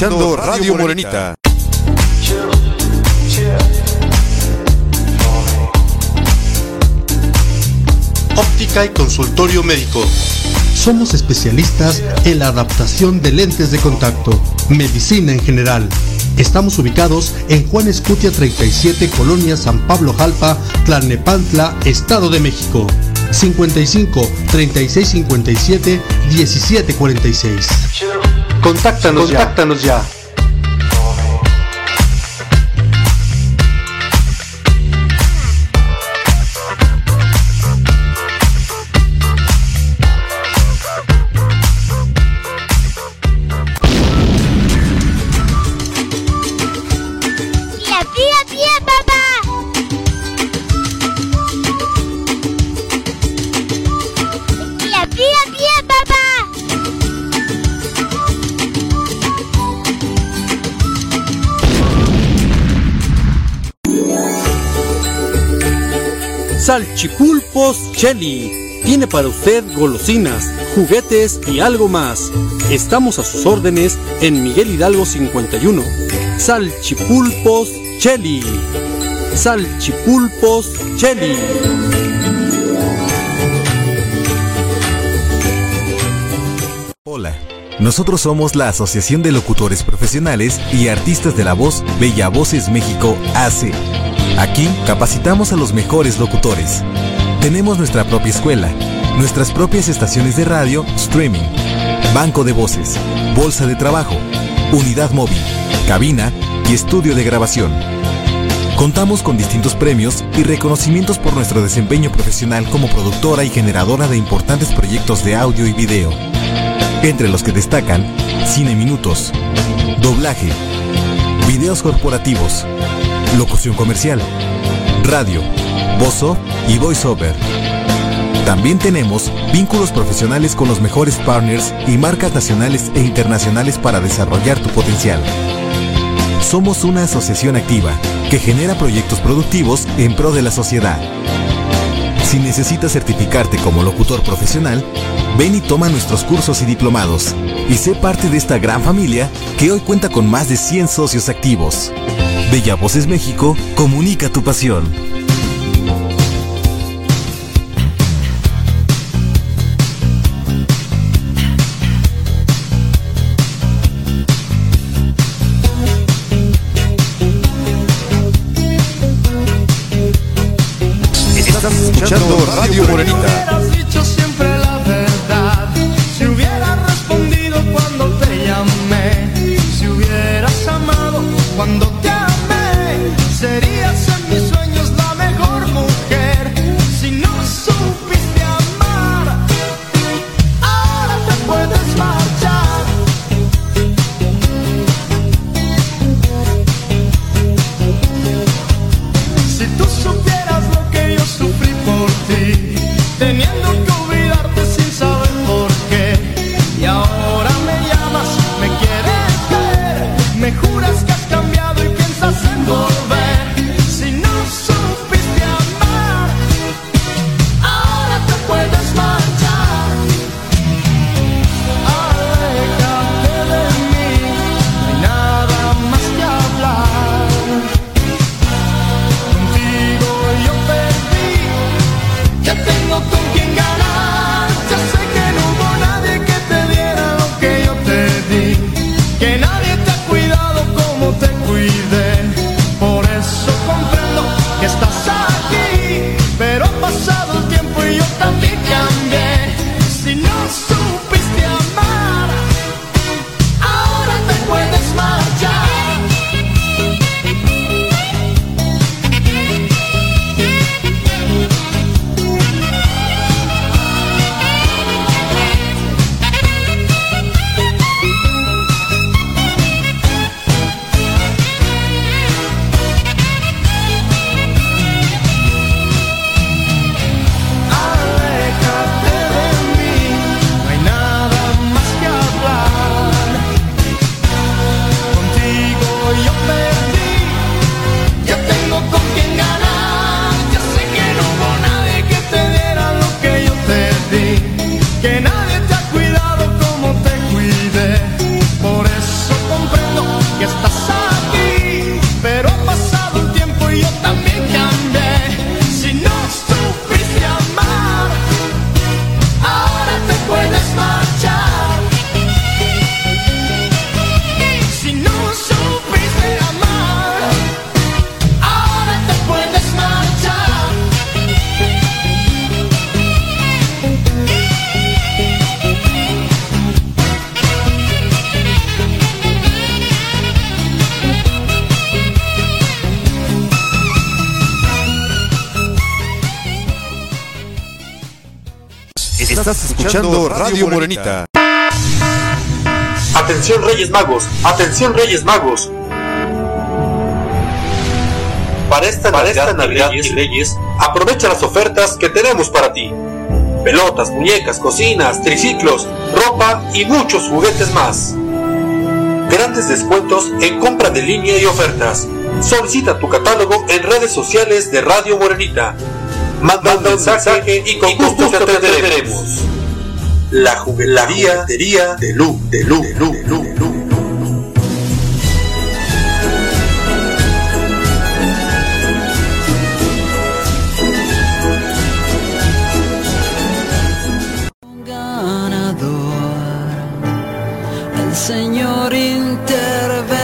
escuchando Radio Morenita. Óptica y consultorio médico. Somos especialistas en la adaptación de lentes de contacto, medicina en general. Estamos ubicados en Juan Escutia 37, Colonia San Pablo Jalpa, Tlalnepantla, Estado de México. 55 36 57 17 46. Contáctanos, Contáctanos ya. ya. Salchipulpos Cheli. Tiene para usted golosinas, juguetes y algo más. Estamos a sus órdenes en Miguel Hidalgo 51. Salchipulpos Cheli. Salchipulpos Cheli. Hola, nosotros somos la Asociación de Locutores Profesionales y Artistas de la Voz Bella Voces México AC. Aquí capacitamos a los mejores locutores. Tenemos nuestra propia escuela, nuestras propias estaciones de radio, streaming, banco de voces, bolsa de trabajo, unidad móvil, cabina y estudio de grabación. Contamos con distintos premios y reconocimientos por nuestro desempeño profesional como productora y generadora de importantes proyectos de audio y video, entre los que destacan Cine Minutos, Doblaje, Videos Corporativos, Locución Comercial, Radio, Vozo y VoiceOver. También tenemos vínculos profesionales con los mejores partners y marcas nacionales e internacionales para desarrollar tu potencial. Somos una asociación activa que genera proyectos productivos en pro de la sociedad. Si necesitas certificarte como locutor profesional, ven y toma nuestros cursos y diplomados y sé parte de esta gran familia que hoy cuenta con más de 100 socios activos. Bella Voces México, comunica tu pasión. Estás escuchando Radio Morenita. Escuchando Radio Morenita. Atención Reyes Magos, atención Reyes Magos. Para esta Navidad, esta Navidad y Reyes, aprovecha las ofertas que tenemos para ti. Pelotas, muñecas, cocinas, triciclos, ropa y muchos juguetes más. Grandes descuentos en compra de línea y ofertas. Solicita tu catálogo en redes sociales de Radio Morenita. Manda un mensaje y con gusto te atenderemos. La juguetería de Lu, de Lu, de Lu, de Lu.